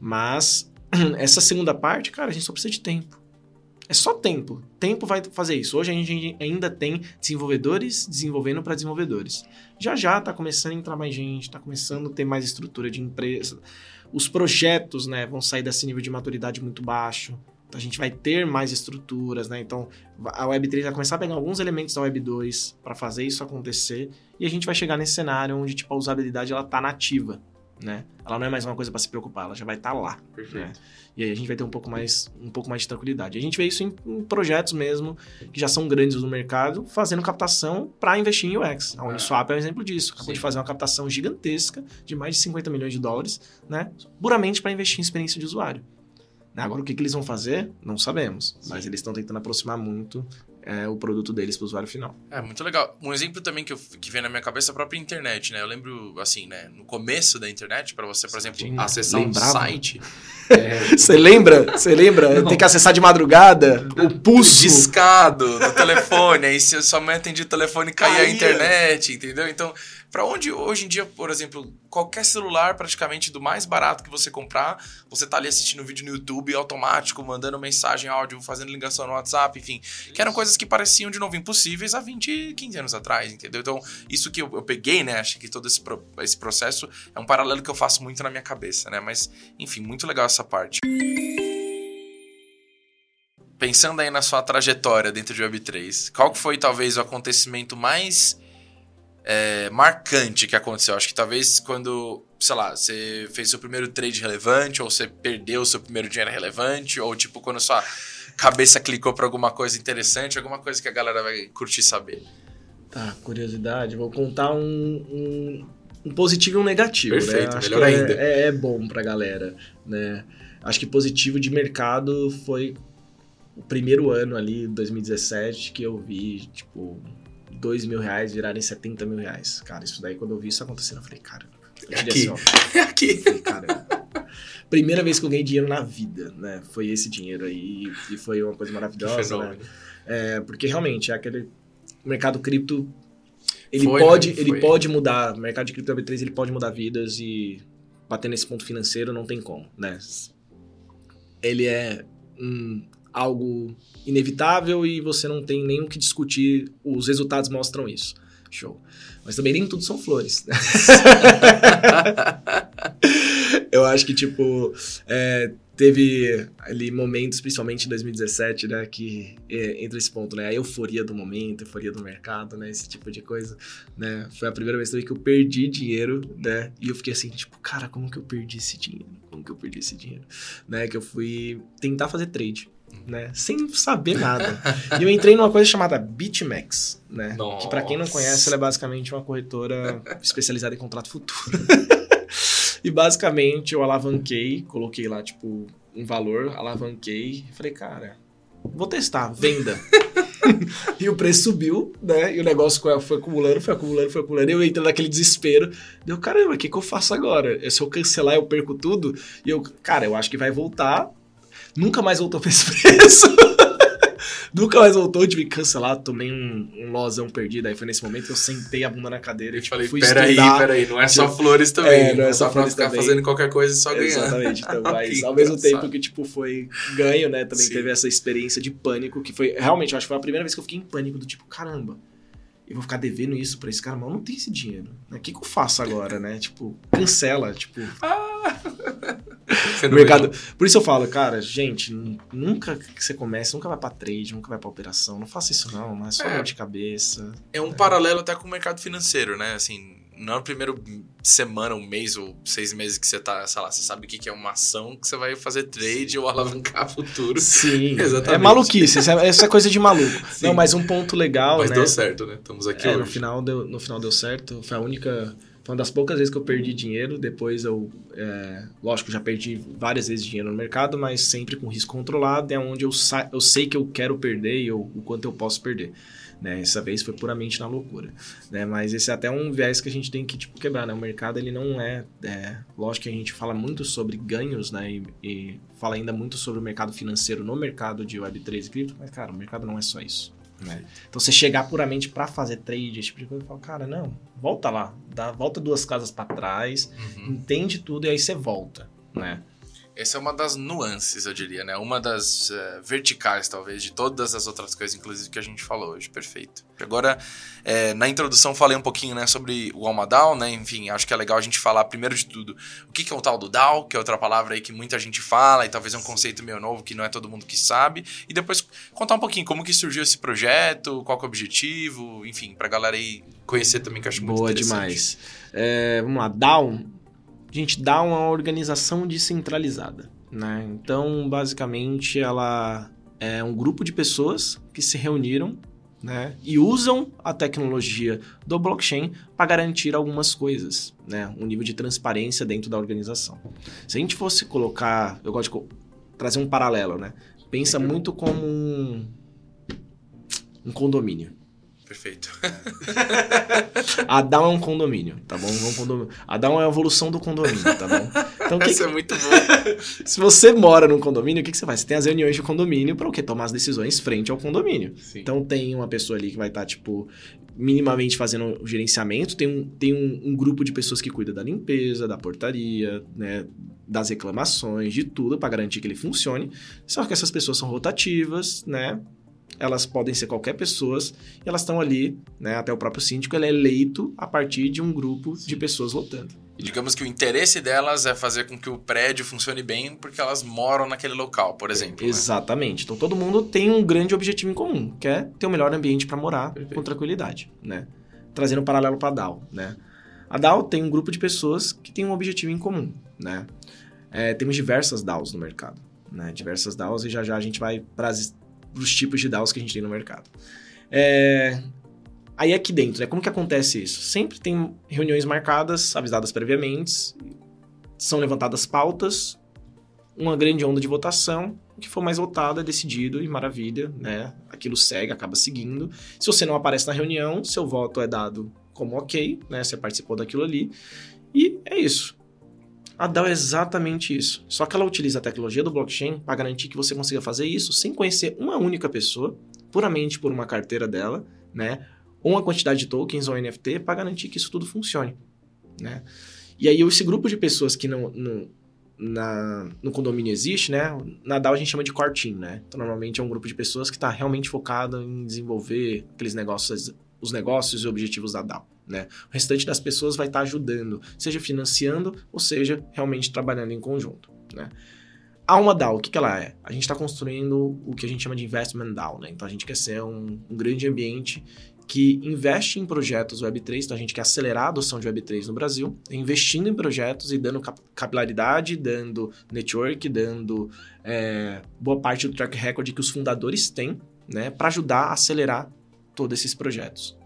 Mas *clears throat* essa segunda parte, cara, a gente só precisa de tempo. É só tempo. Tempo vai fazer isso. Hoje a gente ainda tem desenvolvedores desenvolvendo para desenvolvedores. Já já tá começando a entrar mais gente, tá começando a ter mais estrutura de empresa. Os projetos, né, vão sair desse nível de maturidade muito baixo. A gente vai ter mais estruturas, né? Então a Web3 vai começar a pegar alguns elementos da Web 2 para fazer isso acontecer e a gente vai chegar nesse cenário onde tipo a usabilidade ela tá nativa, né? Ela não é mais uma coisa para se preocupar, ela já vai estar lá. Perfeito. E aí a gente vai ter um pouco mais, um pouco mais de tranquilidade. A gente vê isso em, em projetos mesmo, que já são grandes no mercado, fazendo captação para investir em UX. A Ah. Uniswap é um exemplo disso. Acabou Sim. de fazer uma captação gigantesca de mais de 50 milhões de dólares, né? Puramente para investir em experiência de usuário. Né? Agora, o que, que eles vão fazer? Não sabemos. Mas eles estão tentando aproximar muito é, o produto deles para o usuário final. É, muito legal. Um exemplo também que, eu, que vem na minha cabeça é a própria internet, né? Eu lembro, assim, né? No começo da internet, para você, por exemplo, Tinha, acessar lembrava. um site... *laughs* Você é... lembra? Você lembra? Tem que acessar de madrugada, o pulso... Discado no telefone, aí se sua mãe atendia o telefone, caía a internet, entendeu? Então... Para onde hoje em dia, por exemplo, qualquer celular praticamente do mais barato que você comprar, você tá ali assistindo um vídeo no YouTube automático, mandando mensagem, áudio, fazendo ligação no WhatsApp, enfim, que eram coisas que pareciam de novo impossíveis há 20, 15 anos atrás, entendeu? Então, isso que eu, eu peguei, né, acho que todo esse, pro, esse processo é um paralelo que eu faço muito na minha cabeça, né? Mas, enfim, muito legal essa parte pensando aí na sua trajetória dentro de Web3, qual foi talvez o acontecimento mais é, marcante que aconteceu. Acho que talvez quando, sei lá, você fez seu primeiro trade relevante, ou você perdeu seu primeiro dinheiro relevante, ou tipo, quando sua cabeça clicou para alguma coisa interessante, alguma coisa que a galera vai curtir saber. Tá, curiosidade. Vou contar um, um, um positivo e um negativo. Né? Perfeito, né? Acho melhor ainda. É, é bom pra galera, né? Acho que positivo de mercado foi o primeiro ano ali, 2017, que eu vi, tipo, 2 mil reais virarem 70 mil reais. Cara, isso daí, quando eu vi isso acontecendo, eu falei, cara, *laughs* eu aqui. Assim, é aqui. Falei, cara, primeira vez que eu ganhei dinheiro na vida, né? Foi esse dinheiro aí e foi uma coisa maravilhosa, né? É, porque realmente é aquele mercado cripto ele foi, pode, né? ele pode mudar, o mercado de cripto Web3 ele pode mudar vidas e bater nesse ponto financeiro não tem como, né? Ele é um algo inevitável e você não tem nem o que discutir, os resultados mostram isso. Show. Mas também nem tudo são flores. *laughs* eu acho que, tipo, é, teve ali momentos, principalmente em 2017, né, que é, entra esse ponto, né, a euforia do momento, euforia do mercado, né, esse tipo de coisa, né, foi a primeira vez também que eu perdi dinheiro, né, e eu fiquei assim, tipo, cara, como que eu perdi esse dinheiro? Como que eu perdi esse dinheiro? Né, que eu fui tentar fazer trade, né? Sem saber nada. e eu entrei numa coisa chamada BitMEX, né? Nossa. Que para quem não conhece, ela é basicamente uma corretora especializada em contrato futuro. *laughs* e basicamente eu alavanquei, coloquei lá tipo um valor, alavanquei e falei, cara, vou testar, venda. *laughs* e o preço subiu, né? E o negócio foi acumulando, foi acumulando, foi acumulando. E eu entrei naquele desespero. Deu, caramba, o que, que eu faço agora? Se eu cancelar, eu perco tudo. E eu, cara, eu acho que vai voltar Nunca mais voltou pra esse *laughs* preço. Nunca mais voltou, tive que cancelar, tomei um, um losão perdido. Aí foi nesse momento que eu sentei a bunda na cadeira e tipo, falei, fui peraí, estudar. peraí, não é só tipo, flores também. É, não, é só flores ficar também. fazendo qualquer coisa e só ganhar. Exatamente. Então, mas ao mesmo tempo que, tipo, foi ganho, né? Também Sim. teve essa experiência de pânico, que foi, realmente, eu acho que foi a primeira vez que eu fiquei em pânico, do tipo, caramba, eu vou ficar devendo isso pra esse cara, mas eu não tenho esse dinheiro. O que, que eu faço agora, né? Tipo, cancela, tipo... Ah! *laughs* mercado. Por isso eu falo, cara, gente, nunca que você comece, nunca vai pra trade, nunca vai pra operação. Não faça isso, não, mas é só é. de cabeça. É um paralelo até com o mercado financeiro, né? Assim, não é o primeiro semana, um mês ou seis meses que você tá, sei lá, você sabe o que é uma ação que você vai fazer trade ou alavancar futuro. Sim, *laughs* exatamente. É maluquice, isso é, é coisa de maluco. *laughs* Sim. Não, mas um ponto legal, mas né? deu certo, né? Estamos aqui é, hoje. No final, deu, no final deu certo, foi a única foi uma das poucas vezes que eu perdi dinheiro. Depois eu, é, lógico, já perdi várias vezes dinheiro no mercado, mas sempre com risco controlado. É onde eu, eu sei que eu quero perder e eu, o quanto eu posso perder. Né? Essa vez foi puramente na loucura. Né? Mas esse é até um viés que a gente tem que tipo, quebrar. Né? O mercado ele não é, é. Lógico que a gente fala muito sobre ganhos né? E, e fala ainda muito sobre o mercado financeiro no mercado de Web3 e cripto, mas, cara, o mercado não é só isso. Né? Então você chegar puramente para fazer trade, esse tipo de coisa, fala, cara, não, volta lá, dá, volta duas casas para trás, uhum. entende tudo e aí você volta, né? Essa é uma das nuances, eu diria, né? Uma das uh, verticais, talvez, de todas as outras coisas, inclusive, que a gente falou hoje. Perfeito. Agora, é, na introdução, falei um pouquinho né, sobre o Alma DAO, né? Enfim, acho que é legal a gente falar, primeiro de tudo, o que é o tal do DAO, que é outra palavra aí que muita gente fala, e talvez é um conceito meio novo que não é todo mundo que sabe. E depois contar um pouquinho como que surgiu esse projeto, qual é o objetivo, enfim, pra galera aí conhecer também, que eu acho muito. Boa demais. É, vamos lá, DAO a gente dá uma organização descentralizada. Né? Então, basicamente, ela é um grupo de pessoas que se reuniram né? e usam a tecnologia do blockchain para garantir algumas coisas, né? um nível de transparência dentro da organização. Se a gente fosse colocar, eu gosto de trazer um paralelo, né? pensa muito como um, um condomínio. Perfeito. *laughs* a DAO é um condomínio, tá bom? Um condomínio. A DAO é a evolução do condomínio, tá bom? Então, que... Isso é muito bom. *laughs* Se você mora num condomínio, o que, que você faz? Você tem as reuniões de condomínio para o quê? Tomar as decisões frente ao condomínio. Sim. Então tem uma pessoa ali que vai estar, tá, tipo, minimamente fazendo o gerenciamento, tem, um, tem um, um, grupo de pessoas que cuida da limpeza, da portaria, né, das reclamações, de tudo para garantir que ele funcione. Só que essas pessoas são rotativas, né? Elas podem ser qualquer pessoa e elas estão ali, né, até o próprio síndico, ele é eleito a partir de um grupo de pessoas votando. E digamos que o interesse delas é fazer com que o prédio funcione bem porque elas moram naquele local, por exemplo. Né? Exatamente. Né? Então todo mundo tem um grande objetivo em comum, que é ter o um melhor ambiente para morar Perfeito. com tranquilidade, né? Trazendo um paralelo para a DAO, né? A DAO tem um grupo de pessoas que tem um objetivo em comum, né? É, temos diversas DAOs no mercado, né? Diversas DAOs e já já a gente vai dos tipos de DAOs que a gente tem no mercado. É... Aí aqui dentro, né? Como que acontece isso? Sempre tem reuniões marcadas, avisadas previamente, são levantadas pautas, uma grande onda de votação, o que for mais votado é decidido e maravilha, né? Aquilo segue, acaba seguindo. Se você não aparece na reunião, seu voto é dado como ok, né? Você participou daquilo ali. E é isso. A DAO é exatamente isso. Só que ela utiliza a tecnologia do blockchain para garantir que você consiga fazer isso sem conhecer uma única pessoa, puramente por uma carteira dela, né? Ou uma quantidade de tokens ou NFT para garantir que isso tudo funcione, né? E aí esse grupo de pessoas que não, não na, no condomínio existe, né? Na DAO a gente chama de core team, né? Então normalmente é um grupo de pessoas que está realmente focado em desenvolver aqueles negócios, os negócios e objetivos da DAO. Né? O restante das pessoas vai estar ajudando, seja financiando ou seja realmente trabalhando em conjunto. Né? A uma DAO, o que, que ela é? A gente está construindo o que a gente chama de investment DAO. Né? Então a gente quer ser um, um grande ambiente que investe em projetos Web3, então a gente quer acelerar a adoção de Web3 no Brasil, investindo em projetos e dando capilaridade, dando network, dando é, boa parte do track record que os fundadores têm, né, para ajudar a acelerar todos esses projetos.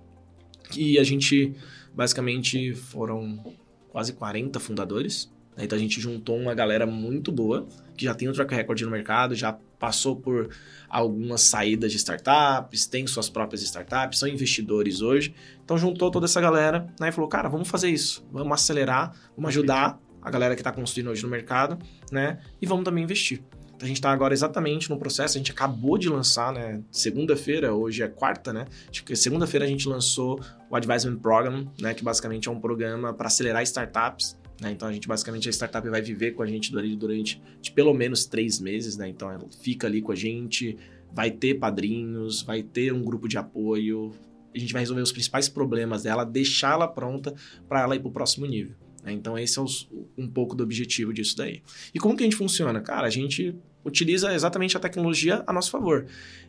E a gente, basicamente, foram quase 40 fundadores. Né? Então a gente juntou uma galera muito boa, que já tem um track record no mercado, já passou por algumas saídas de startups, tem suas próprias startups, são investidores hoje. Então juntou toda essa galera né, e falou, cara, vamos fazer isso, vamos acelerar, vamos ajudar a galera que está construindo hoje no mercado, né? E vamos também investir. A gente está agora exatamente no processo, a gente acabou de lançar, né? Segunda-feira, hoje é quarta, né? Segunda-feira a gente lançou o Advisement Program, né? Que basicamente é um programa para acelerar startups. Né? Então a gente basicamente a startup vai viver com a gente durante, pelo menos três meses, né? Então ela fica ali com a gente, vai ter padrinhos, vai ter um grupo de apoio. A gente vai resolver os principais problemas dela, deixá-la pronta para ela ir para o próximo nível. Né? Então, esse é os, um pouco do objetivo disso daí. E como que a gente funciona? Cara, a gente utiliza exatamente a tecnologia a nosso favor.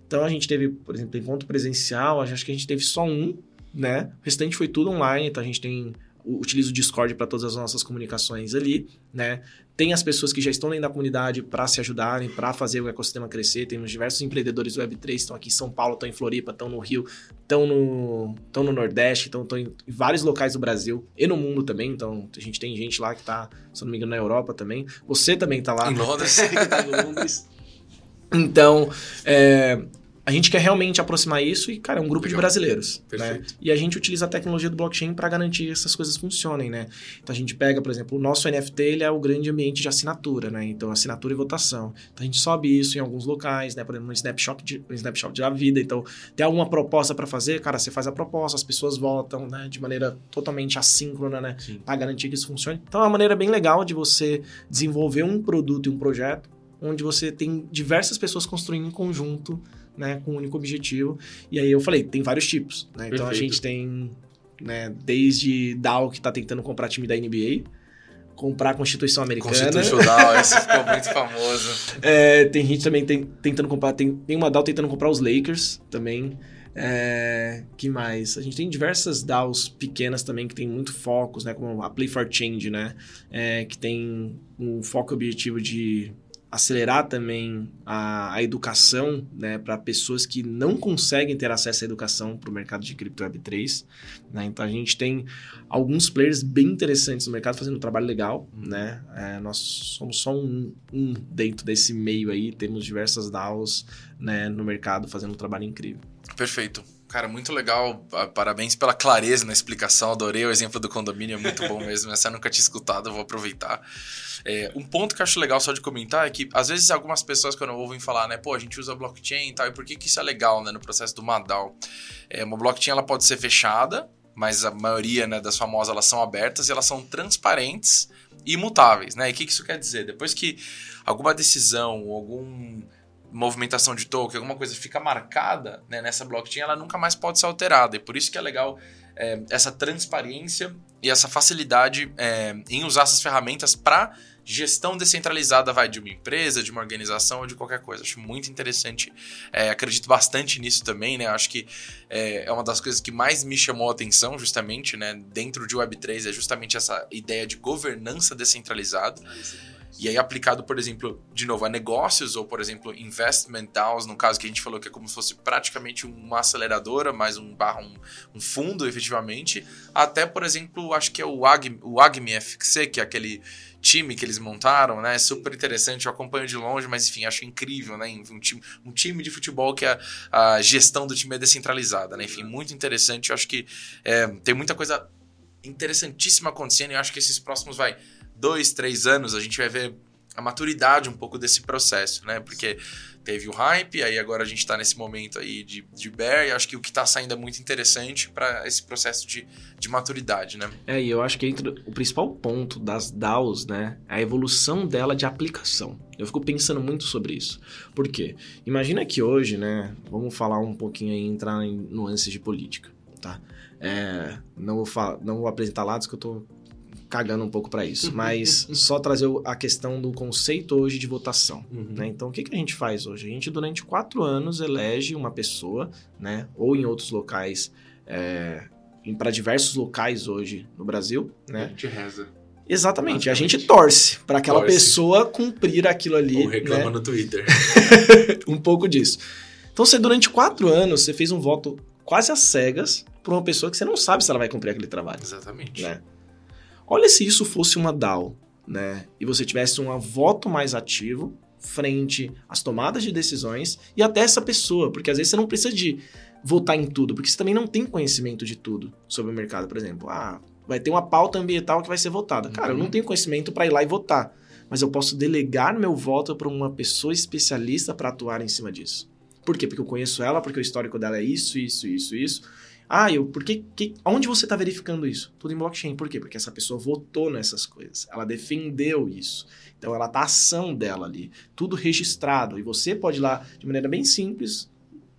Então, a gente teve, por exemplo, encontro presencial, acho que a gente teve só um, né? O restante foi tudo online, então a gente tem utiliza o Discord para todas as nossas comunicações ali, né? Tem as pessoas que já estão dentro da comunidade para se ajudarem, para fazer o ecossistema crescer. Temos diversos empreendedores Web3 estão aqui em São Paulo, estão em Floripa, estão no Rio, estão no, estão no Nordeste, estão, estão em vários locais do Brasil e no mundo também. Então, a gente tem gente lá que está, se não me engano, na Europa também. Você também está lá. Em Londres. tá *laughs* em Londres. Então, é, a gente quer realmente aproximar isso e, cara, é um grupo Legal. de brasileiros. Né? E a gente utiliza a tecnologia do blockchain para garantir que essas coisas funcionem, né? Então a gente pega, por exemplo, o nosso NFT ele é o grande ambiente de assinatura, né? Então, assinatura e votação. Então a gente sobe isso em alguns locais, né? Por exemplo, um snapshot, de, um snapshot da vida. Então, tem alguma proposta para fazer, cara, você faz a proposta, as pessoas votam, né? De maneira totalmente assíncrona, né? Para garantir que isso funcione. Então é uma maneira bem legal de você desenvolver um produto e um projeto onde você tem diversas pessoas construindo em conjunto né, com um único objetivo. E aí eu falei, tem vários tipos, né? Então a gente tem, né, desde DAO que está tentando comprar time da NBA, comprar a Constituição Americana. Constituição DAO, *laughs* esse ficou muito famoso. É, tem gente também tem, tentando comprar, tem, tem uma DAO tentando comprar os Lakers também. É, que mais? A gente tem diversas DAOs pequenas também que tem muito focos, né? Como a Play for Change, né? É, que tem um foco objetivo de acelerar também a, a educação né, para pessoas que não conseguem ter acesso à educação para o mercado de cripto Web3. Né? Então a gente tem alguns players bem interessantes no mercado fazendo um trabalho legal. Né? É, nós somos só um, um, dentro desse meio aí, temos diversas DAOs né, no mercado fazendo um trabalho incrível. Perfeito. Cara, muito legal. Parabéns pela clareza na explicação. Adorei o exemplo do condomínio, é muito bom *laughs* mesmo. Essa eu nunca tinha escutado, eu vou aproveitar. É, um ponto que eu acho legal só de comentar é que, às vezes, algumas pessoas, quando ouvem falar, né, pô, a gente usa blockchain e tal, e por que, que isso é legal, né, no processo do Madal? É, uma blockchain, ela pode ser fechada, mas a maioria né, das famosas, elas são abertas e elas são transparentes e imutáveis, né? E o que, que isso quer dizer? Depois que alguma decisão, algum movimentação de token, alguma coisa fica marcada né, nessa blockchain, ela nunca mais pode ser alterada. E por isso que é legal é, essa transparência e essa facilidade é, em usar essas ferramentas para gestão descentralizada vai de uma empresa, de uma organização ou de qualquer coisa. Acho muito interessante. É, acredito bastante nisso também, né? Acho que é, é, uma das coisas que mais me chamou a atenção, justamente, né? Dentro de Web3 é justamente essa ideia de governança descentralizada. Ah, e aí, aplicado, por exemplo, de novo, a negócios, ou, por exemplo, investment DAOs, no caso que a gente falou que é como se fosse praticamente uma aceleradora, mais um barra um, um fundo, efetivamente, até, por exemplo, acho que é o, Ag, o Agmi FXC, que é aquele time que eles montaram, né? É super interessante, eu acompanho de longe, mas enfim, acho incrível, né? Um time, um time de futebol que a, a gestão do time é descentralizada, né? Enfim, muito interessante. Eu acho que é, tem muita coisa interessantíssima acontecendo e eu acho que esses próximos, vai, dois, três anos, a gente vai ver a maturidade um pouco desse processo, né? Porque teve o hype, aí agora a gente está nesse momento aí de, de bear, e acho que o que está saindo é muito interessante para esse processo de, de maturidade, né? É, e eu acho que entra o principal ponto das DAOs, né, é a evolução dela de aplicação. Eu fico pensando muito sobre isso. Por quê? Imagina que hoje, né, vamos falar um pouquinho aí, entrar em nuances de política, tá? É, não, vou não vou apresentar lados que eu tô cagando um pouco para isso, mas só trazer a questão do conceito hoje de votação. Uhum. Né? Então, o que, que a gente faz hoje? A gente, durante quatro anos, elege uma pessoa, né? ou em outros locais, é, para diversos locais hoje no Brasil. Né? A gente reza. Exatamente, a gente torce para aquela torce. pessoa cumprir aquilo ali. Ou reclama né? no Twitter. *laughs* um pouco disso. Então, você durante quatro anos, você fez um voto quase às cegas para uma pessoa que você não sabe se ela vai cumprir aquele trabalho. Exatamente. Né? Olha se isso fosse uma DAO, né? E você tivesse um voto mais ativo frente às tomadas de decisões e até essa pessoa, porque às vezes você não precisa de votar em tudo, porque você também não tem conhecimento de tudo sobre o mercado, por exemplo. Ah, vai ter uma pauta ambiental que vai ser votada. Cara, uhum. eu não tenho conhecimento para ir lá e votar, mas eu posso delegar meu voto para uma pessoa especialista para atuar em cima disso. Por quê? Porque eu conheço ela, porque o histórico dela é isso, isso, isso, isso. Ah, eu, por que, que onde você está verificando isso? Tudo em blockchain. Por quê? Porque essa pessoa votou nessas coisas. Ela defendeu isso. Então ela tá a ação dela ali. Tudo registrado. E você pode ir lá de maneira bem simples.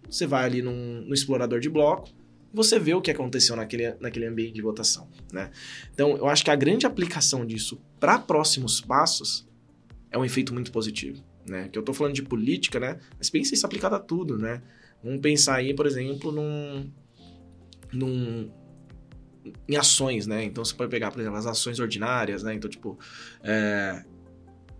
Você vai ali num, no explorador de bloco. Você vê o que aconteceu naquele, naquele ambiente de votação. Né? Então eu acho que a grande aplicação disso para próximos passos é um efeito muito positivo. Né? Que eu estou falando de política, né? Mas pense isso aplicado a tudo, né? Vamos pensar aí, por exemplo, num, num, em ações, né? Então você pode pegar, por exemplo, as ações ordinárias, né? Então, tipo, é,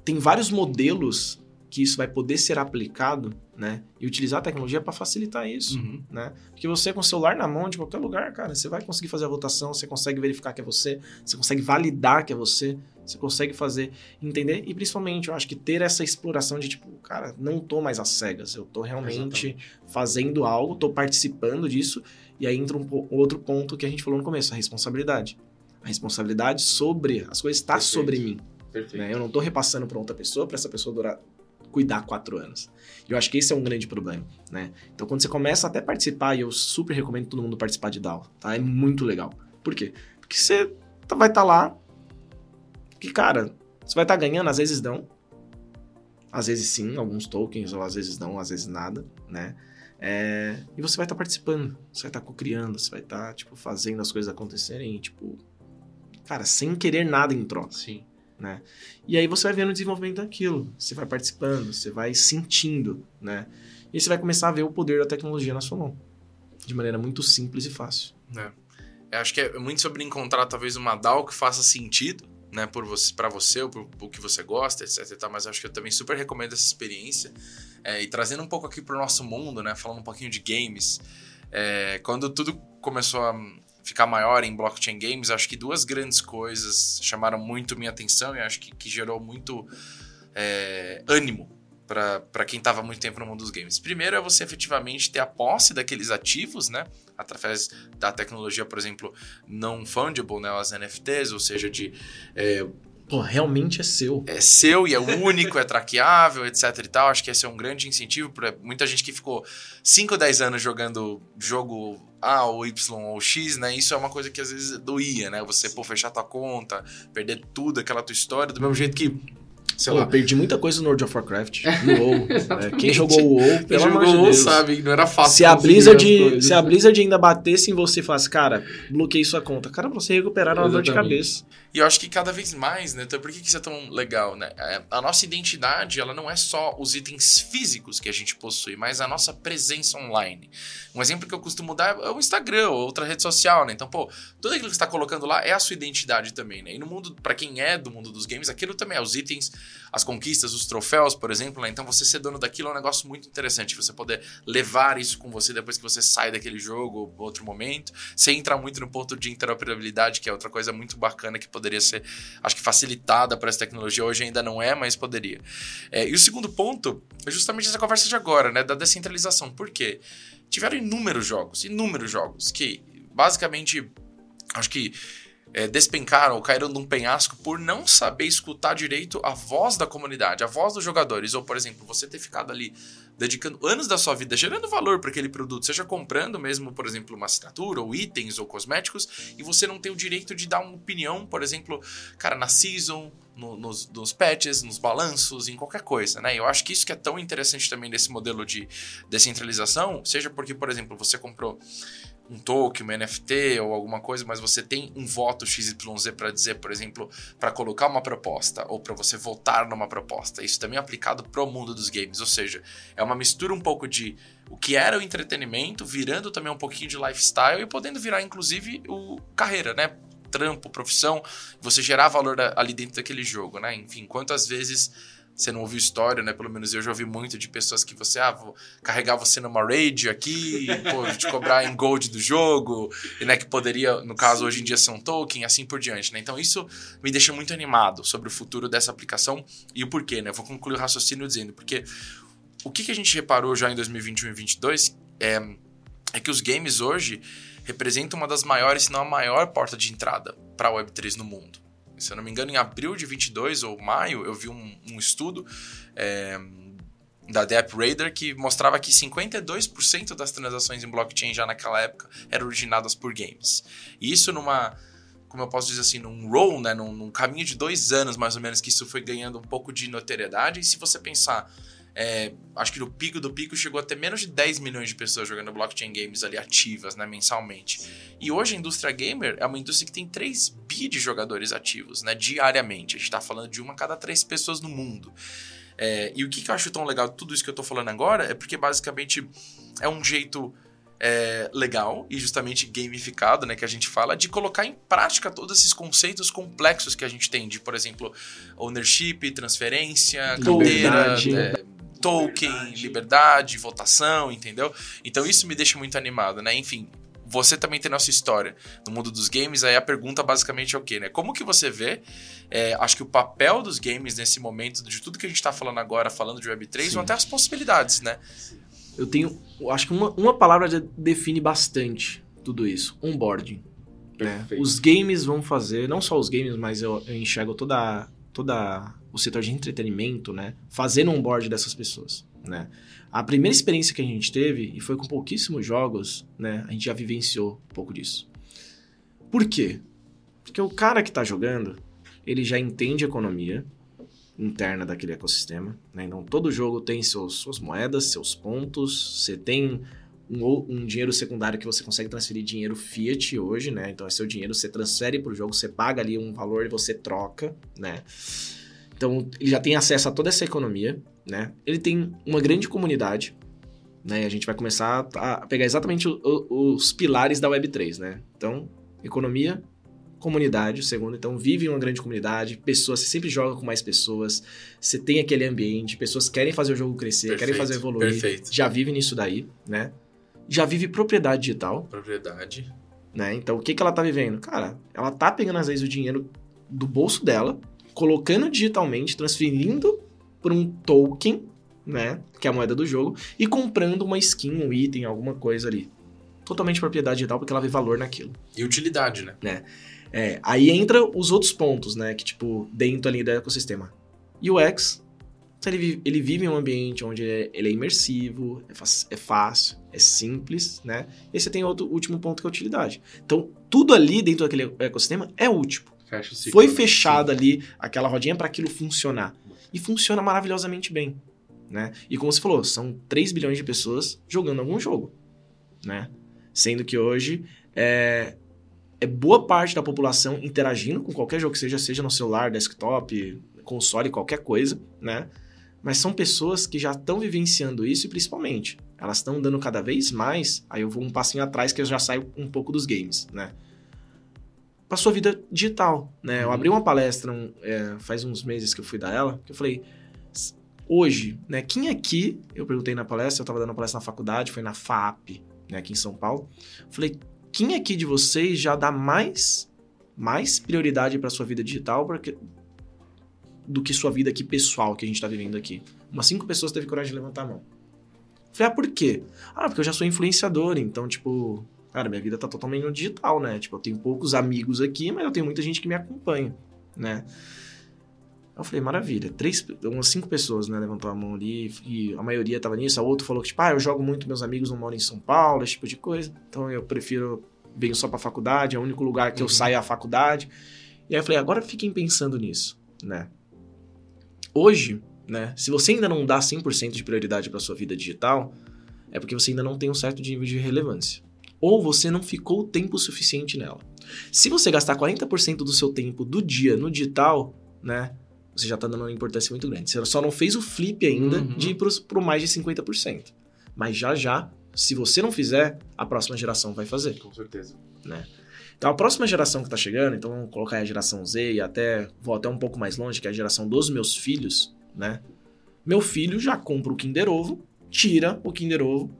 tem vários modelos que isso vai poder ser aplicado, né? E utilizar a tecnologia para facilitar isso, uhum. né? Porque você com o celular na mão de qualquer lugar, cara, você vai conseguir fazer a votação, você consegue verificar que é você, você consegue validar que é você, você consegue fazer, entender e principalmente eu acho que ter essa exploração de tipo, cara, não tô mais às cegas, eu tô realmente Exatamente. fazendo algo, tô participando disso e aí entra um outro ponto que a gente falou no começo, a responsabilidade. A responsabilidade sobre as coisas está sobre mim. Perfeito. Né? Eu não estou repassando para outra pessoa, para essa pessoa durar, cuidar quatro anos. E eu acho que esse é um grande problema, né? Então, quando você começa até participar, e eu super recomendo todo mundo participar de DAO, tá? É muito legal. Por quê? Porque você tá, vai estar tá lá, que, cara, você vai estar tá ganhando, às vezes não. Às vezes sim, alguns tokens, ou às vezes não, às vezes nada, né? É, e você vai estar tá participando, você vai estar tá co-criando, você vai estar, tá, tipo, fazendo as coisas acontecerem, tipo, cara, sem querer nada em troca. Sim. Né? E aí você vai vendo o desenvolvimento daquilo, você vai participando, você vai sentindo, né? E você vai começar a ver o poder da tecnologia na sua mão, de maneira muito simples e fácil. É. Eu acho que é muito sobre encontrar talvez uma DAO que faça sentido, né, por você, para você, ou por, que você gosta, etc. Mas acho que eu também super recomendo essa experiência. É, e trazendo um pouco aqui para o nosso mundo, né, falando um pouquinho de games, é, quando tudo começou a ficar maior em blockchain games, acho que duas grandes coisas chamaram muito minha atenção e acho que, que gerou muito é, ânimo para quem estava muito tempo no mundo dos games. Primeiro é você efetivamente ter a posse daqueles ativos, né? Através da tecnologia, por exemplo, não fungible, né? As NFTs, ou seja, de é, Pô, realmente é seu. é seu e é único, é traqueável, *laughs* etc e tal. Acho que esse é um grande incentivo para muita gente que ficou 5 ou 10 anos jogando jogo A ou Y ou X, né? Isso é uma coisa que às vezes doía, né? Você, pô, fechar tua conta, perder tudo, aquela tua história, do mesmo jeito que, sei Pô, lá, eu perdi muita coisa no World of Warcraft, no WoW. *laughs* né? Quem jogou o WoW, pelo amor de Deus. sabe, não era fácil. Se a, Blizzard, se a Blizzard ainda batesse em você e falasse, cara, bloqueei sua conta. Cara, você recuperar uma dor de cabeça. E eu acho que cada vez mais, né? Então, por que que isso é tão legal, né? É, A nossa identidade, ela não é só os itens físicos que a gente possui, mas a nossa presença online. Um exemplo que eu costumo dar é o Instagram ou outra rede social, né? Então, pô, tudo aquilo que você está colocando lá é a sua identidade também, né? E no mundo, para quem é do mundo dos games, aquilo também é os itens, as conquistas, os troféus, por exemplo, né? Então, você ser dono daquilo é um negócio muito interessante. Você poder levar isso com você depois que você sai daquele jogo ou outro momento, sem entrar muito no ponto de interoperabilidade, que é outra coisa muito bacana que poderia ser, acho que facilitada para essa tecnologia. Hoje ainda não é, mas poderia. É, e o segundo ponto é justamente essa conversa de agora, né? Da descentralização. Por quê? Tiveram inúmeros jogos, inúmeros jogos, que basicamente acho que é, despencaram ou caíram num penhasco por não saber escutar direito a voz da comunidade, a voz dos jogadores. Ou, por exemplo, você ter ficado ali dedicando anos da sua vida gerando valor para aquele produto, seja comprando mesmo, por exemplo, uma assinatura, ou itens, ou cosméticos, e você não tem o direito de dar uma opinião, por exemplo, cara, na season, no- nos, nos patches, nos balanços, em qualquer coisa, né? Eu acho que isso que é tão interessante também desse modelo de descentralização, seja porque, por exemplo, você comprou um token, uma NFT ou alguma coisa, mas você tem um voto XYZ para dizer, por exemplo, para colocar uma proposta ou para você votar numa proposta. Isso também é aplicado pro mundo dos games, ou seja, é uma mistura um pouco de o que era o entretenimento, virando também um pouquinho de lifestyle e podendo virar inclusive o carreira, né? Trampo, profissão, você gerar valor ali dentro daquele jogo, né? Enfim, quantas vezes você não ouviu história, né? Pelo menos eu já ouvi muito de pessoas que você, ah, vou carregar você numa raid aqui, pô, te cobrar em gold do jogo, e, né, que poderia, no caso, hoje em dia ser um token, assim por diante, né? Então isso me deixa muito animado sobre o futuro dessa aplicação e o porquê, né? Eu vou concluir o raciocínio dizendo, porque o que, que a gente reparou já em 2021 e 2022 é, é que os games hoje representam uma das maiores, se não a maior porta de entrada para a Web3 no mundo. Se eu não me engano, em abril de 22 ou maio, eu vi um, um estudo é, da Dep Radar que mostrava que 52% das transações em blockchain já naquela época eram originadas por games. E isso numa, como eu posso dizer assim, num roll, né, num, num caminho de dois anos mais ou menos que isso foi ganhando um pouco de notoriedade. E se você pensar é, acho que no pico do pico chegou a ter menos de 10 milhões de pessoas jogando blockchain games ali ativas, né, mensalmente. E hoje a indústria gamer é uma indústria que tem 3 bi de jogadores ativos, né, diariamente. A gente tá falando de uma a cada três pessoas no mundo. É, e o que, que eu acho tão legal de tudo isso que eu tô falando agora é porque basicamente é um jeito é, legal e justamente gamificado, né, que a gente fala, de colocar em prática todos esses conceitos complexos que a gente tem, de, por exemplo, ownership, transferência, Liberdade. é, token, liberdade. votação, entendeu? Então isso me deixa muito animado, né? Enfim, você também tem nossa história no mundo dos games, aí a pergunta basicamente é o quê, né? Como que você vê, é, acho que o papel dos games nesse momento, de tudo que a gente tá falando agora, falando de Web3, Sim. ou até as possibilidades, né? Eu tenho, eu acho que uma, uma palavra de- define bastante tudo isso: onboarding. né? Os games vão fazer, não só os games, mas eu, eu enxergo toda, toda o setor de entretenimento, né? Fazendo onboard dessas pessoas, né? A primeira experiência que a gente teve, e foi com pouquíssimos jogos, né? A gente já vivenciou um pouco disso. Por quê? Porque o cara que tá jogando, ele já entende a economia interna daquele ecossistema, né? Então todo jogo tem seus, suas moedas, seus pontos, você tem um, um dinheiro secundário que você consegue transferir dinheiro fiat hoje, né? Então é seu dinheiro, você transfere pro jogo, você paga ali um valor e você troca, né? Então ele já tem acesso a toda essa economia, né? Ele tem uma grande comunidade, né? E a gente vai começar a pegar exatamente o- o- os pilares da Web3, né? Então, economia, comunidade, o segundo. Então, vive em uma grande comunidade, pessoas, você sempre joga com mais pessoas, você tem aquele ambiente, pessoas querem fazer o jogo crescer, querem Perfeito, fazer evoluir, perfeito. já vive nisso daí, né? Já vive propriedade digital, Propriedade. né? Então, o que, que ela tá vivendo? Cara, ela tá pegando, às vezes, o dinheiro do bolso dela, colocando digitalmente, transferindo por um token, né? Que é a moeda do jogo, e comprando uma skin, um item, alguma coisa ali. Totalmente propriedade digital, porque ela vê valor naquilo. E utilidade, né? É, aí entra os outros pontos, né? Que, tipo, dentro ali do ecossistema. UX, ele vive, ele vive em um ambiente onde é, ele é imersivo, é, é fácil, é simples, né? E você tem outro último ponto que é a utilidade. Então, tudo ali dentro daquele ecossistema é útil. Fecha ciclo. Foi né? fechada ali aquela rodinha para aquilo funcionar. E funciona maravilhosamente bem, né? E como você falou, são 3 bilhões de pessoas jogando algum jogo, né? Sendo que hoje é, é boa parte da população interagindo com qualquer jogo que seja, seja no celular, desktop, console, qualquer coisa, né? Mas são pessoas que já estão vivenciando isso e principalmente, elas estão dando cada vez mais, aí eu vou um passinho atrás que eu já saio um pouco dos games, né? Pra sua vida digital, né? Eu Uhum. abri uma palestra um, é, faz uns meses que eu fui dar ela, que eu falei, "S- hoje, né? Quem aqui, eu perguntei na palestra, eu tava dando palestra na faculdade, foi na FAP, né? Aqui em São Paulo. Falei, quem aqui de vocês já dá mais, mais prioridade pra sua vida digital porque, do que sua vida aqui pessoal que a gente tá vivendo aqui? Umas cinco pessoas teve coragem de levantar a mão. Falei, ah, por quê? Ah, porque eu já sou influenciador, então, tipo, cara, minha vida tá totalmente no digital, né? Tipo, eu tenho poucos amigos aqui, mas eu tenho muita gente que me acompanha, né? Eu falei, maravilha. Três, umas cinco pessoas, né, levantou a mão ali e a maioria tava nisso. A outra falou que, tipo, ah, eu jogo muito, meus amigos não moram em São Paulo, esse tipo de coisa. Então eu prefiro, venho só pra faculdade, é o único lugar que eu Uhum. saio é a faculdade. E aí eu falei, agora fiquem pensando nisso, né? Hoje, né, se você ainda não dá 100% de prioridade pra sua vida digital, é porque você ainda não tem um certo nível de relevância. Ou você não ficou tempo suficiente nela. Se você gastar 40% do seu tempo do dia no digital, né, você já tá dando uma importância muito grande. Você só não fez o flip ainda Uhum. de ir pro, pro mais de 50%. Mas já já, se você não fizer, a próxima geração vai fazer. Com certeza. Então a próxima geração que tá chegando, então vamos colocar aí a geração Z e até vou até um pouco mais longe, que é a geração dos meus filhos, né? Meu filho já compra o Kinder Ovo, tira o Kinder Ovo,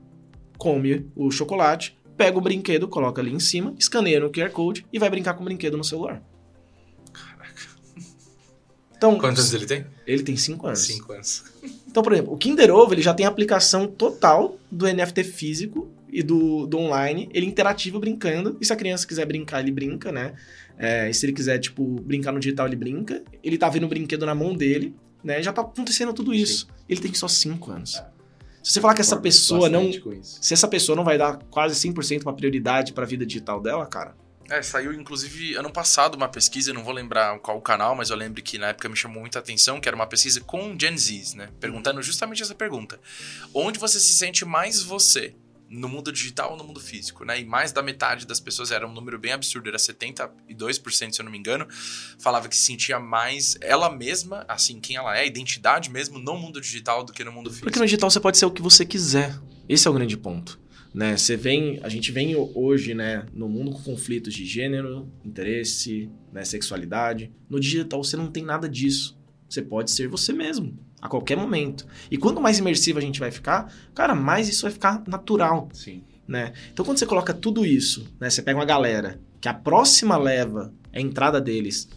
come o chocolate, pega o brinquedo, coloca ali em cima, escaneia no QR Code e vai brincar com o brinquedo no celular. Então, Quantos anos ele tem? ele tem 5 anos. Cinco anos. Então, por exemplo, o Kinder Ovo ele já tem aplicação total do NFT físico e do, do online, ele interativo brincando. E se a criança quiser brincar, ele brinca, né? É, e se ele quiser, tipo, brincar no digital, ele brinca. Ele tá vendo o brinquedo na mão dele, né? Já tá acontecendo tudo isso. Ele tem só 5 anos. É. Se você falar que essa pessoa não. Se essa pessoa não vai dar quase 100% uma prioridade pra vida digital dela, cara. É, saiu inclusive ano passado uma pesquisa, eu não vou lembrar qual o canal, mas eu lembro que na época me chamou muita atenção, que era uma pesquisa com Gen Zs, né? Perguntando justamente essa pergunta. Onde você se sente mais você? No mundo digital ou no mundo físico, né? E mais da metade das pessoas, era um número bem absurdo, era 72%, se eu não me engano, falava que se sentia mais ela mesma, assim, quem ela é, a identidade mesmo, no mundo digital do que no mundo físico. Porque no digital você pode ser o que você quiser. Esse é o grande ponto. Né? Você vem, a gente vem hoje, né, no mundo com conflitos de gênero, interesse, né, sexualidade. No digital você não tem nada disso. Você pode ser você mesmo a qualquer momento. E quanto mais imersivo a gente vai ficar, cara, mais isso vai ficar natural, Sim. né? Então quando você coloca tudo isso, né, você pega uma galera que a próxima leva é a entrada deles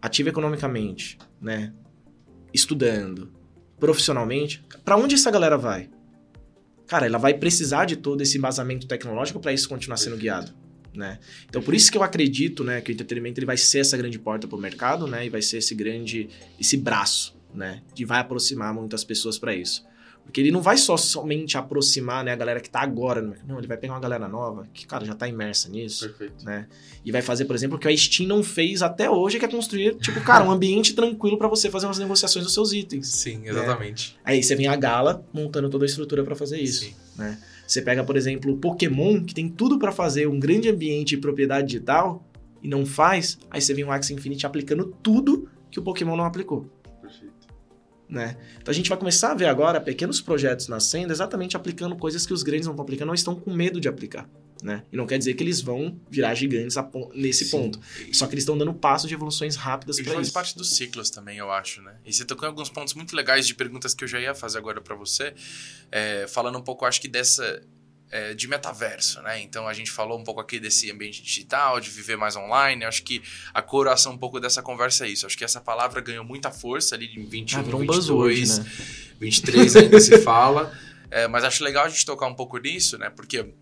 ativa economicamente, né, estudando, profissionalmente, para onde essa galera vai? Cara, ela vai precisar de todo esse embasamento tecnológico para isso continuar sendo guiado, né? Então por isso que eu acredito, né, que o entretenimento ele vai ser essa grande porta para o mercado, né, e vai ser esse grande esse braço, né, que vai aproximar muitas pessoas para isso. Porque ele não vai só somente aproximar, né, a galera que tá agora, no mercado. não, ele vai pegar uma galera nova que, cara, já tá imersa nisso, Perfeito. né? E vai fazer, por exemplo, o que a Steam não fez até hoje, que é construir, tipo, cara, um ambiente tranquilo para você fazer umas negociações dos seus itens. Sim, exatamente. Aí você vem a Gala montando toda a estrutura para fazer isso. Sim. Você pega, por exemplo, o Pokémon, que tem tudo para fazer um grande ambiente de propriedade digital e não faz, aí você vem o Axie Infinity aplicando tudo que o Pokémon não aplicou. Né? Então a gente vai começar a ver agora pequenos projetos nascendo exatamente aplicando coisas que os grandes não estão aplicando ou estão com medo de aplicar. Né? E não quer dizer que eles vão virar gigantes pon- nesse Sim. ponto. Só que eles estão dando passos de evoluções rápidas para faz isso. parte dos ciclos também, eu acho, né? E você tocou em alguns pontos muito legais de perguntas que eu já ia fazer agora pra você, é, falando um pouco, acho que dessa é, de metaverso, né? Então a gente falou um pouco aqui desse ambiente digital, de viver mais online. Acho que a coração um pouco dessa conversa é isso. Acho que essa palavra ganhou muita força ali em 21, Ah, virou um 22. buzzword, né? 23 ainda se fala. *laughs* É, mas acho legal a gente tocar um pouco nisso, né? Porque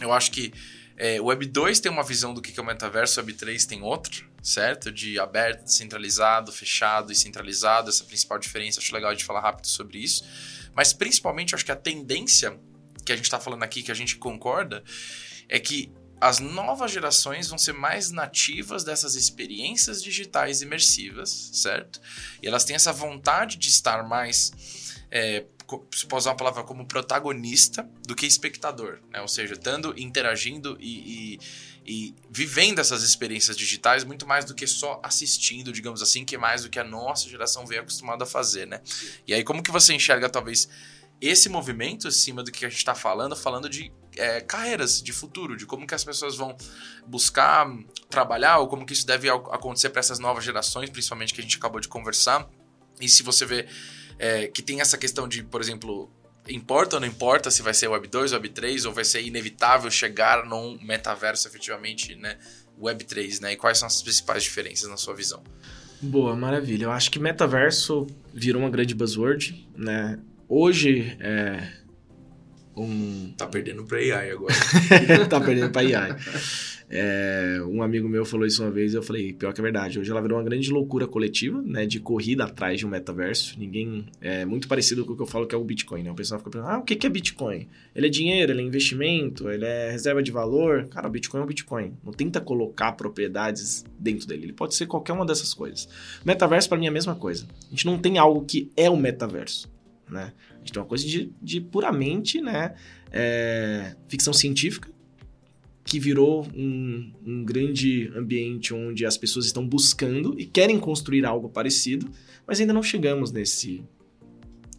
eu acho que é, o Web 2 tem uma visão do que é o metaverso, o Web 3 tem outra, certo? De aberto, descentralizado, fechado e centralizado, essa principal diferença. Acho legal a gente falar rápido sobre isso. Mas principalmente, acho que a tendência que a gente está falando aqui, que a gente concorda, é que as novas gerações vão ser mais nativas dessas experiências digitais imersivas, certo? E elas têm essa vontade de estar mais é, se pode usar uma palavra como protagonista do que espectador, né? Ou seja, estando interagindo e, e, e, vivendo essas experiências digitais muito mais do que só assistindo, digamos assim, que é mais do que a nossa geração veio acostumada a fazer, né? E aí como que você enxerga talvez esse movimento acima do que a gente está falando, falando de é, carreiras de futuro, de como que as pessoas vão buscar trabalhar ou como que isso deve acontecer para essas novas gerações, principalmente que a gente acabou de conversar. E se você vê é, que tem essa questão de, por exemplo, importa ou não importa se vai ser Web 2, Web 3, ou vai ser inevitável chegar num metaverso efetivamente, né? Web 3, né? E quais são as principais diferenças na sua visão? Boa, maravilha. Eu acho que metaverso virou uma grande buzzword, né? Hoje é um... Tá perdendo para AI agora. *laughs* tá perdendo para AI. É, um amigo meu falou isso uma vez e eu falei, pior que é verdade. Hoje ela virou uma grande loucura coletiva, né? De corrida atrás de um metaverso. Ninguém. É muito parecido com o que eu falo que é o Bitcoin, né? O pessoal fica pensando, ah, o que é Bitcoin? Ele é dinheiro, ele é investimento, ele é reserva de valor. Cara, o Bitcoin é o Bitcoin. Não tenta colocar propriedades dentro dele. Ele pode ser qualquer uma dessas coisas. Metaverso, para mim, é a mesma coisa. A gente não tem algo que é o metaverso. Né? A gente tem uma coisa de, de puramente né, é, ficção científica, que virou um, um, grande ambiente onde as pessoas estão buscando e querem construir algo parecido, mas ainda não chegamos nesse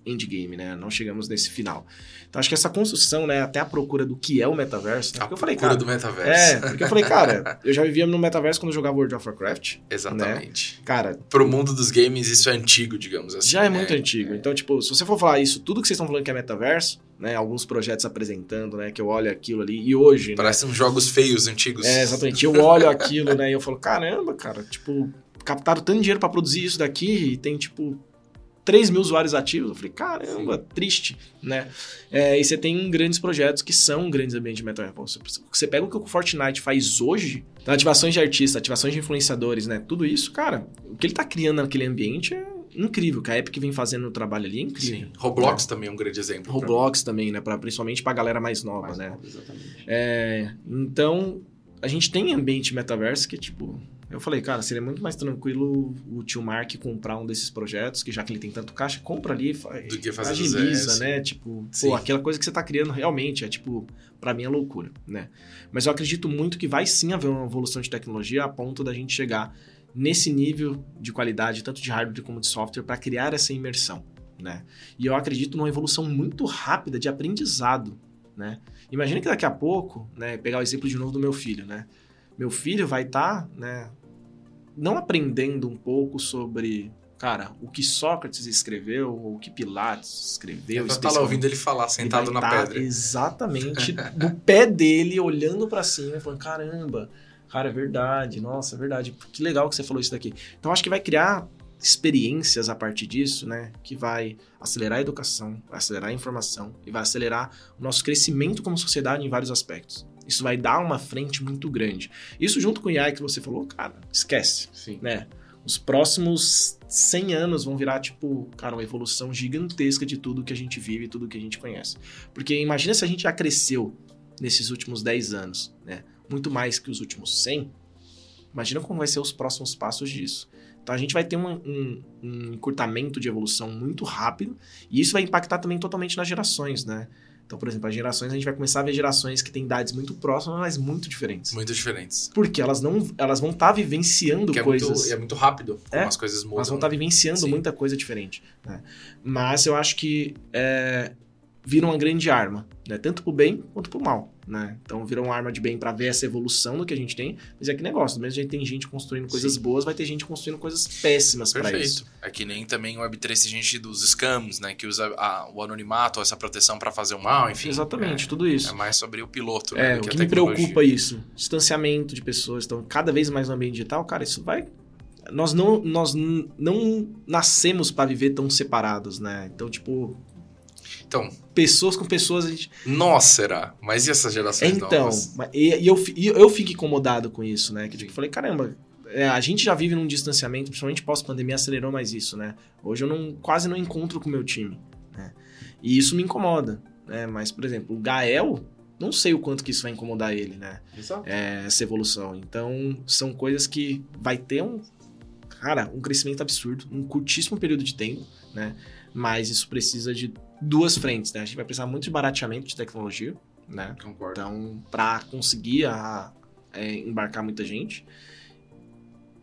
endgame, né? Não chegamos nesse final. Então acho que essa construção, né, até a procura do que é o metaverso, né? a eu falei, cara, do metaverso. É, porque eu falei, cara, eu já vivia no metaverso quando eu jogava World of Warcraft. Né? Exatamente. Né? Cara, pro mundo dos games isso é antigo, digamos assim. Já é né? muito antigo. Então, tipo, se você for falar isso, tudo que vocês estão falando que é metaverso, né, alguns projetos apresentando, né, que eu olho aquilo ali e hoje, né? parecem né, jogos feios antigos. É, exatamente. Eu olho aquilo, né, e eu falo, caramba, cara, tipo, captaram tanto dinheiro para produzir isso daqui e tem tipo 3 mil usuários ativos. Eu falei, caramba, Sim. triste, né? É, e você tem grandes projetos que são grandes ambientes de metaverso. Você pega o que o Fortnite faz hoje, então, ativações de artistas, ativações de influenciadores, né? Tudo isso, cara, o que ele tá criando naquele ambiente é incrível, que a Epic vem fazendo o trabalho ali é incrível. Sim. Roblox é. também é um grande exemplo. Roblox pra... também, né? Pra, principalmente pra galera mais nova, mais né? Nova, exatamente. É, então, a gente tem ambiente metaverso que, tipo, eu falei, cara, seria muito mais tranquilo o tio Mark comprar um desses projetos, que já que ele tem tanto caixa, compra ali, Do que fazer agiliza, né? Tipo, Sim. pô, aquela coisa que você tá criando realmente é tipo, para mim é loucura, né? Mas eu acredito muito que vai sim haver uma evolução de tecnologia a ponto da gente chegar nesse nível de qualidade, tanto de hardware como de software, para criar essa imersão, né? E eu acredito numa evolução muito rápida de aprendizado, né? Imagina que daqui a pouco, né, pegar o exemplo de novo do meu filho, né? Meu filho vai estar, tá, né, não aprendendo um pouco sobre, cara, o que Sócrates escreveu, ou o que Pilates escreveu. Ele vai estar lá ouvindo ele falar, sentado ele na tá pedra. Exatamente, *laughs* no pé dele, olhando para cima, falando, caramba, cara, é verdade, nossa, é verdade, que legal que você falou isso daqui. Então, acho que vai criar experiências a partir disso, né, que vai acelerar a educação, vai acelerar a informação e vai acelerar o nosso crescimento como sociedade em vários aspectos. Isso vai dar uma frente muito grande. Isso junto com o AI que você falou, cara, esquece, Sim. né? Os próximos 100 anos vão virar, tipo, cara, uma evolução gigantesca de tudo que a gente vive, tudo que a gente conhece. Porque imagina se a gente já cresceu nesses últimos 10 anos, né? Muito mais que os últimos 100. Imagina como vai ser os próximos passos disso. Então a gente vai ter um, um, um encurtamento de evolução muito rápido e isso vai impactar também totalmente nas gerações, né? Então, por exemplo, as gerações, a gente vai começar a ver gerações que têm idades muito próximas, mas muito diferentes. Muito diferentes. Porque elas não elas vão estar tá vivenciando que coisas. É muito, é muito rápido como é, as coisas mudam. Elas vão estar tá vivenciando Sim. muita coisa diferente. Né? Mas eu acho que é, vira uma grande arma, né? Tanto pro bem quanto pro mal, né? Então vira uma arma de bem para ver essa evolução do que a gente tem, mas é que negócio, do mesmo jeito tem gente construindo coisas Sim. boas, vai ter gente construindo coisas péssimas para isso. É que nem também o Web3 tem gente dos scams, né, que usa a, o anonimato, essa proteção para fazer o mal, enfim. Exatamente, é, tudo isso. É mais sobre o piloto, é, né, o que, que me preocupa é isso, distanciamento de pessoas, então cada vez mais no ambiente digital, cara, isso vai nós não, nós não nascemos para viver tão separados, né? Então, tipo, então, pessoas com pessoas a gente. Nossa, será? Mas e essas gerações então, novas? Então, e, e, eu, e eu fico incomodado com isso, né? Que tipo, eu falei, caramba, é, a gente já vive num distanciamento, principalmente pós-pandemia, acelerou mais isso, né? Hoje eu não, quase não encontro com o meu time, né? E isso me incomoda, né? Mas, por exemplo, o Gael, não sei o quanto que isso vai incomodar ele, né? É, essa evolução. Então, são coisas que vai ter um, cara, um crescimento absurdo, um curtíssimo período de tempo, né? Mas isso precisa de duas frentes, né? A gente vai precisar muito de barateamento de tecnologia, né? Concordo. Então, para conseguir a, é, embarcar muita gente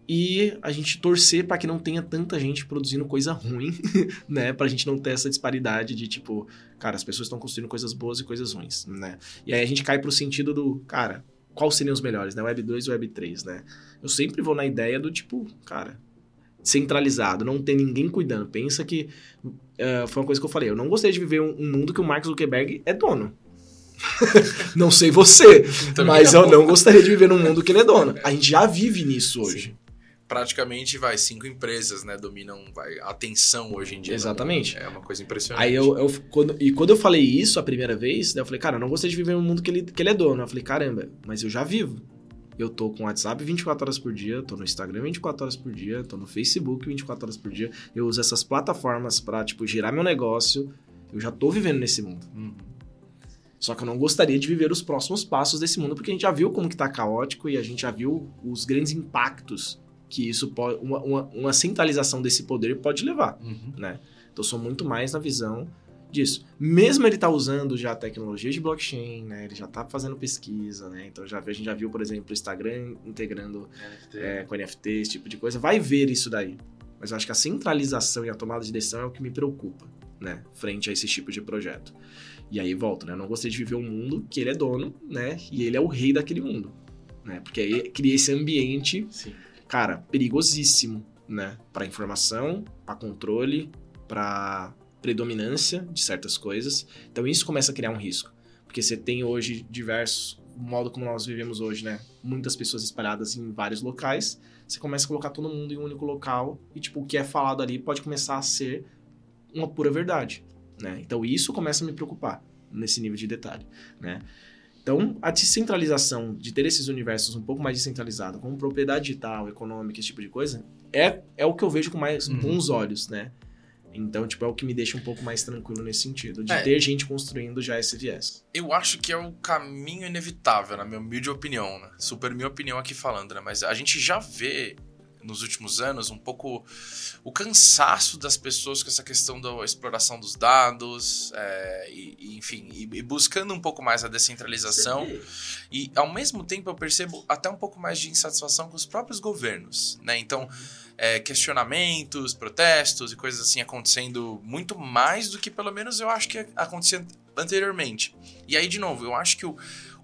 e a gente torcer para que não tenha tanta gente produzindo coisa ruim, *laughs* né? Pra gente não ter essa disparidade de tipo, cara, as pessoas estão construindo coisas boas e coisas ruins, né? E aí a gente cai pro sentido do, cara, qual seriam os melhores, né? Web 2 e Web 3, né? Eu sempre vou na ideia do tipo, cara, centralizado, não ter ninguém cuidando. Pensa que uh, foi uma coisa que eu falei, eu não gostaria de viver um, um mundo que o Mark Zuckerberg é dono. *laughs* não sei você, *laughs* mas eu não gostaria de viver num mundo que ele é dono. A gente já vive nisso hoje. Sim praticamente vai cinco empresas, né, dominam vai, a atenção hoje em dia. Exatamente. É uma coisa impressionante. Aí eu, eu quando, e quando eu falei isso a primeira vez, eu falei, cara, eu não gostaria de viver num mundo que ele, que ele é dono. Eu falei, caramba, mas eu já vivo. Eu tô com o WhatsApp 24 horas por dia, tô no Instagram 24 horas por dia, tô no Facebook 24 horas por dia. Eu uso essas plataformas para tipo girar meu negócio. Eu já tô vivendo nesse mundo. Uhum. Só que eu não gostaria de viver os próximos passos desse mundo, porque a gente já viu como que tá caótico e a gente já viu os grandes impactos que isso pode. Uma, uma, uma centralização desse poder pode levar, uhum. né? Então, sou muito mais na visão disso. Mesmo ele tá usando já tecnologia de blockchain, né? Ele já tá fazendo pesquisa, né? Então já, a gente já viu, por exemplo, o Instagram integrando NFT. É, com NFT, esse tipo de coisa. Vai ver isso daí. Mas eu acho que a centralização e a tomada de decisão é o que me preocupa, né? Frente a esse tipo de projeto. E aí volto, né? Eu não gostei de viver um mundo que ele é dono, né? E ele é o rei daquele mundo, né? Porque aí cria esse ambiente Sim cara, perigosíssimo, né? Para informação, para controle, para predominância de certas coisas. Então isso começa a criar um risco, porque você tem hoje diversos o modo como nós vivemos hoje, né? Muitas pessoas espalhadas em vários locais. Você começa a colocar todo mundo em um único local e tipo o que é falado ali pode começar a ser uma pura verdade, né? Então isso começa a me preocupar nesse nível de detalhe, né? Então, a descentralização de ter esses universos um pouco mais descentralizados, como propriedade digital, econômica, esse tipo de coisa, é, é o que eu vejo com mais uhum. bons olhos, né? Então, tipo, é o que me deixa um pouco mais tranquilo nesse sentido, de é. ter gente construindo já esse viés. Eu acho que é o caminho inevitável, na minha humilde opinião, né? Super minha opinião aqui falando, né? Mas a gente já vê nos últimos anos um pouco o cansaço das pessoas com essa questão da exploração dos dados, é, e, e, enfim, e, e, buscando um pouco mais a descentralização. E ao mesmo tempo eu percebo até um pouco mais de insatisfação com os próprios governos, né? Então, é, questionamentos, protestos e coisas assim acontecendo muito mais do que pelo menos eu acho que acontecia anteriormente. E aí, de novo, eu acho que o,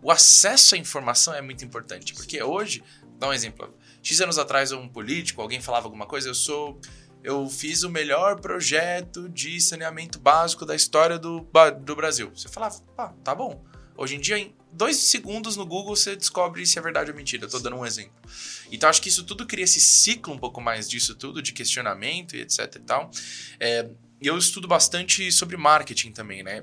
o acesso à informação é muito importante, porque hoje, dá um exemplo, X anos atrás um político, alguém falava alguma coisa, eu sou eu fiz o melhor projeto de saneamento básico da história do, do Brasil. Você falava, ah, tá bom. Hoje em dia, em dois segundos no Google, você descobre se é verdade ou mentira. Eu tô dando um exemplo. Então, acho que isso tudo cria esse ciclo um pouco mais disso tudo, de questionamento e etc e tal. É, eu estudo bastante sobre marketing também, né?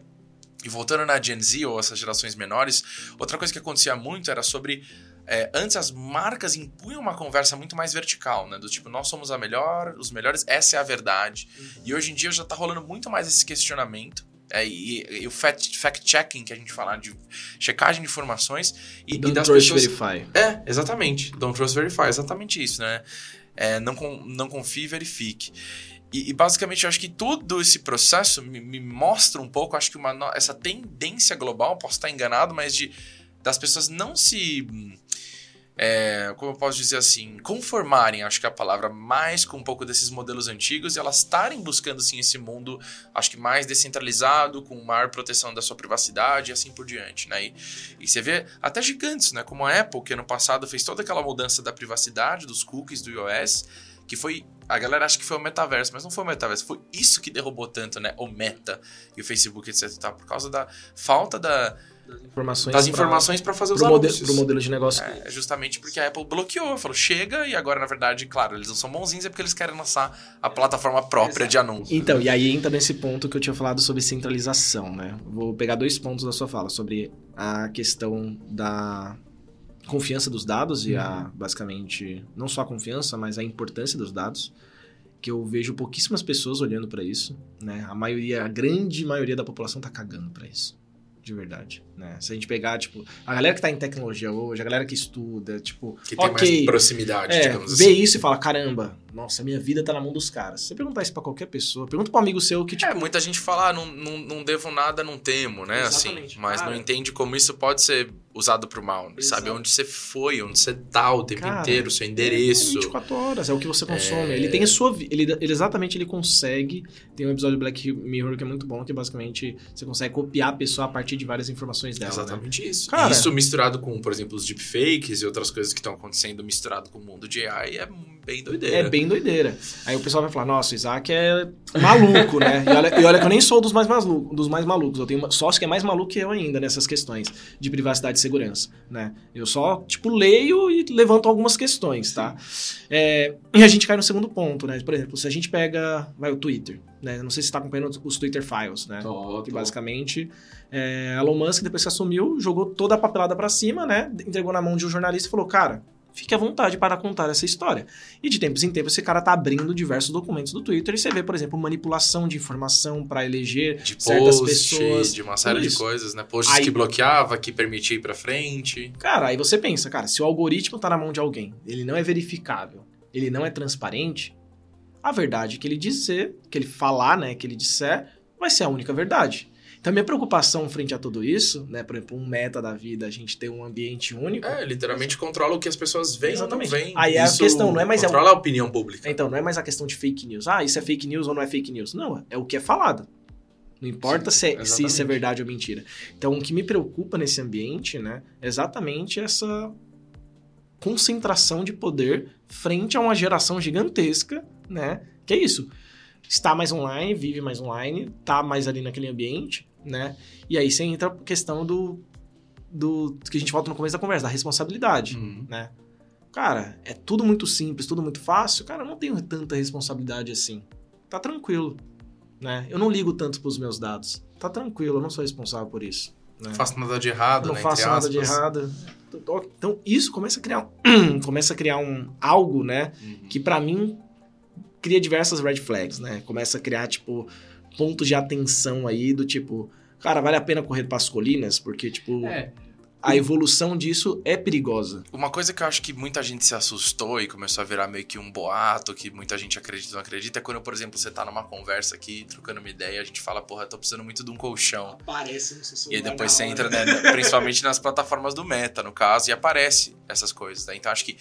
E voltando na Gen Z ou essas gerações menores, outra coisa que acontecia muito era sobre é, antes as marcas impunham uma conversa muito mais vertical, né? Do tipo, nós somos a melhor, os melhores, essa é a verdade. Uhum. E hoje em dia já tá rolando muito mais esse questionamento. É, e, e, o fact-checking que a gente fala de checagem de informações e, Don't e das trust pessoas... verify. É, exatamente. Don't trust verify, exatamente isso, né? É, não, não confie e verifique. E, e, basicamente eu acho que todo esse processo me, me mostra um pouco, acho que uma, essa tendência global, posso estar enganado, mas de das pessoas não se é, como eu posso dizer assim, conformarem, acho que é a palavra, mais com um pouco desses modelos antigos e elas estarem buscando, assim, esse mundo, acho que mais descentralizado, com maior proteção da sua privacidade e assim por diante, né? E, e você vê até gigantes, né? Como a Apple, que ano passado fez toda aquela mudança da privacidade, dos cookies do iOS, que foi a galera acha que foi o metaverso, mas não foi o metaverso. Foi isso que derrubou tanto, né? O Meta e o Facebook, etc. Tá? Por causa da falta da, informações das informações para fazer os pro, anúncios. pro modelo de negócio. É, justamente porque a Apple bloqueou, falou, chega, e agora, na verdade, claro, eles não são bonzinhos, é porque eles querem lançar a plataforma própria de anúncio. Então, e aí entra nesse ponto que eu tinha falado sobre centralização, né? Vou pegar dois pontos da sua fala, sobre a questão da confiança dos dados e a, basicamente, não só a confiança, mas a importância dos dados, que eu vejo pouquíssimas pessoas olhando pra isso, né? A maioria, a grande maioria da população tá cagando pra isso. De verdade, né? Se a gente pegar, tipo, a galera que tá em tecnologia hoje, a galera que estuda, tipo, Que tem ok, mais proximidade, é, digamos vê assim. isso e fala, caramba, nossa, minha vida tá na mão dos caras. Se você perguntar isso pra qualquer pessoa, pergunta pra um amigo seu que, tipo, É, muita gente fala, ah, não, não, não devo nada, não temo, né? Exatamente. Assim, mas Cara. não entende como isso pode ser usado pro mal. né? Sabe Exato. onde você foi, onde você tá o tempo Cara, inteiro, seu É endereço. 24 horas, é o que você consome. É. Ele tem a sua vida. Ele, ele exatamente ele consegue. Tem um episódio do Black Mirror que é muito bom, que basicamente você consegue copiar a pessoa a partir de várias informações dela. né? Exatamente isso. Cara- Isso misturado com, por exemplo, os deepfakes e outras coisas que estão acontecendo misturado com o mundo de AI é bem doideira. É bem doideira. Aí o pessoal vai falar, nossa, o Isaac é maluco, né? E olha, e olha que eu nem sou dos mais, malucos, dos mais malucos. Eu tenho sócio que é mais maluco que eu ainda nessas questões de privacidade segurança, né? Eu só, tipo, leio e levanto algumas questões, tá? É, e a gente cai no segundo ponto, né? Por exemplo, se a gente pega, vai, o Twitter, né? Não sei se você tá acompanhando os Twitter Files, né? Tô, Que tô. basicamente, é, Elon Musk, depois que assumiu, jogou toda a papelada pra cima, né? Entregou na mão de um jornalista e falou, cara, fique à vontade para contar essa história. E de tempos em tempos, esse cara tá abrindo diversos documentos do Twitter e você vê, por exemplo, manipulação de informação pra eleger de certas post, pessoas. de uma série de coisas, né? Posts Aí- que bloqueava, que permitia ir pra frente. Cara, aí você pensa, cara, se o algoritmo tá na mão de alguém, ele não é verificável, ele não é transparente, a verdade que ele dizer, que ele falar, né, que ele disser, vai ser a única verdade. Então, minha preocupação frente a tudo isso, né, por exemplo, um meta da vida, a gente ter um ambiente único, É, literalmente controla o que as pessoas veem Exatamente. ou não veem. Aí é a Isso questão, não é mais- Controla a opinião pública. Então, não é mais a questão de fake news. Ah, isso é fake news ou não é fake news. Não, é o que é falado. Não importa Sim, se, é- se isso é verdade ou mentira. Então, o que me preocupa nesse ambiente, né, é exatamente essa concentração de poder frente a uma geração gigantesca, né? Que é isso. Está mais online, vive mais online, tá mais ali naquele ambiente, né? E aí você entra a questão do, do que a gente volta no começo da conversa, da responsabilidade Uhum. né? Cara, é tudo muito simples, tudo muito fácil. Cara, eu não tenho tanta responsabilidade assim. Tá tranquilo, né? Eu não ligo tanto pros meus dados. Tá tranquilo, eu não sou responsável por isso. Né? Não faço nada de errado, não né? faço nada de errado. Então, isso começa a criar *clears throat* começa a criar um algo, né, Uhum. que pra mim cria diversas red flags, né? Começa a criar tipo pontos de atenção aí do tipo, cara, vale a pena correr para as colinas porque tipo É, a evolução disso é perigosa. Uma coisa que eu acho que muita gente se assustou e começou a virar meio que um boato, que muita gente acredita ou não acredita, é quando, por exemplo, você tá numa conversa aqui, trocando uma ideia, a gente fala, porra, tô precisando muito de um colchão. Aparece no seu E aí depois você entra, né, principalmente nas plataformas do Meta, no caso, e aparece essas coisas, né? Então acho que.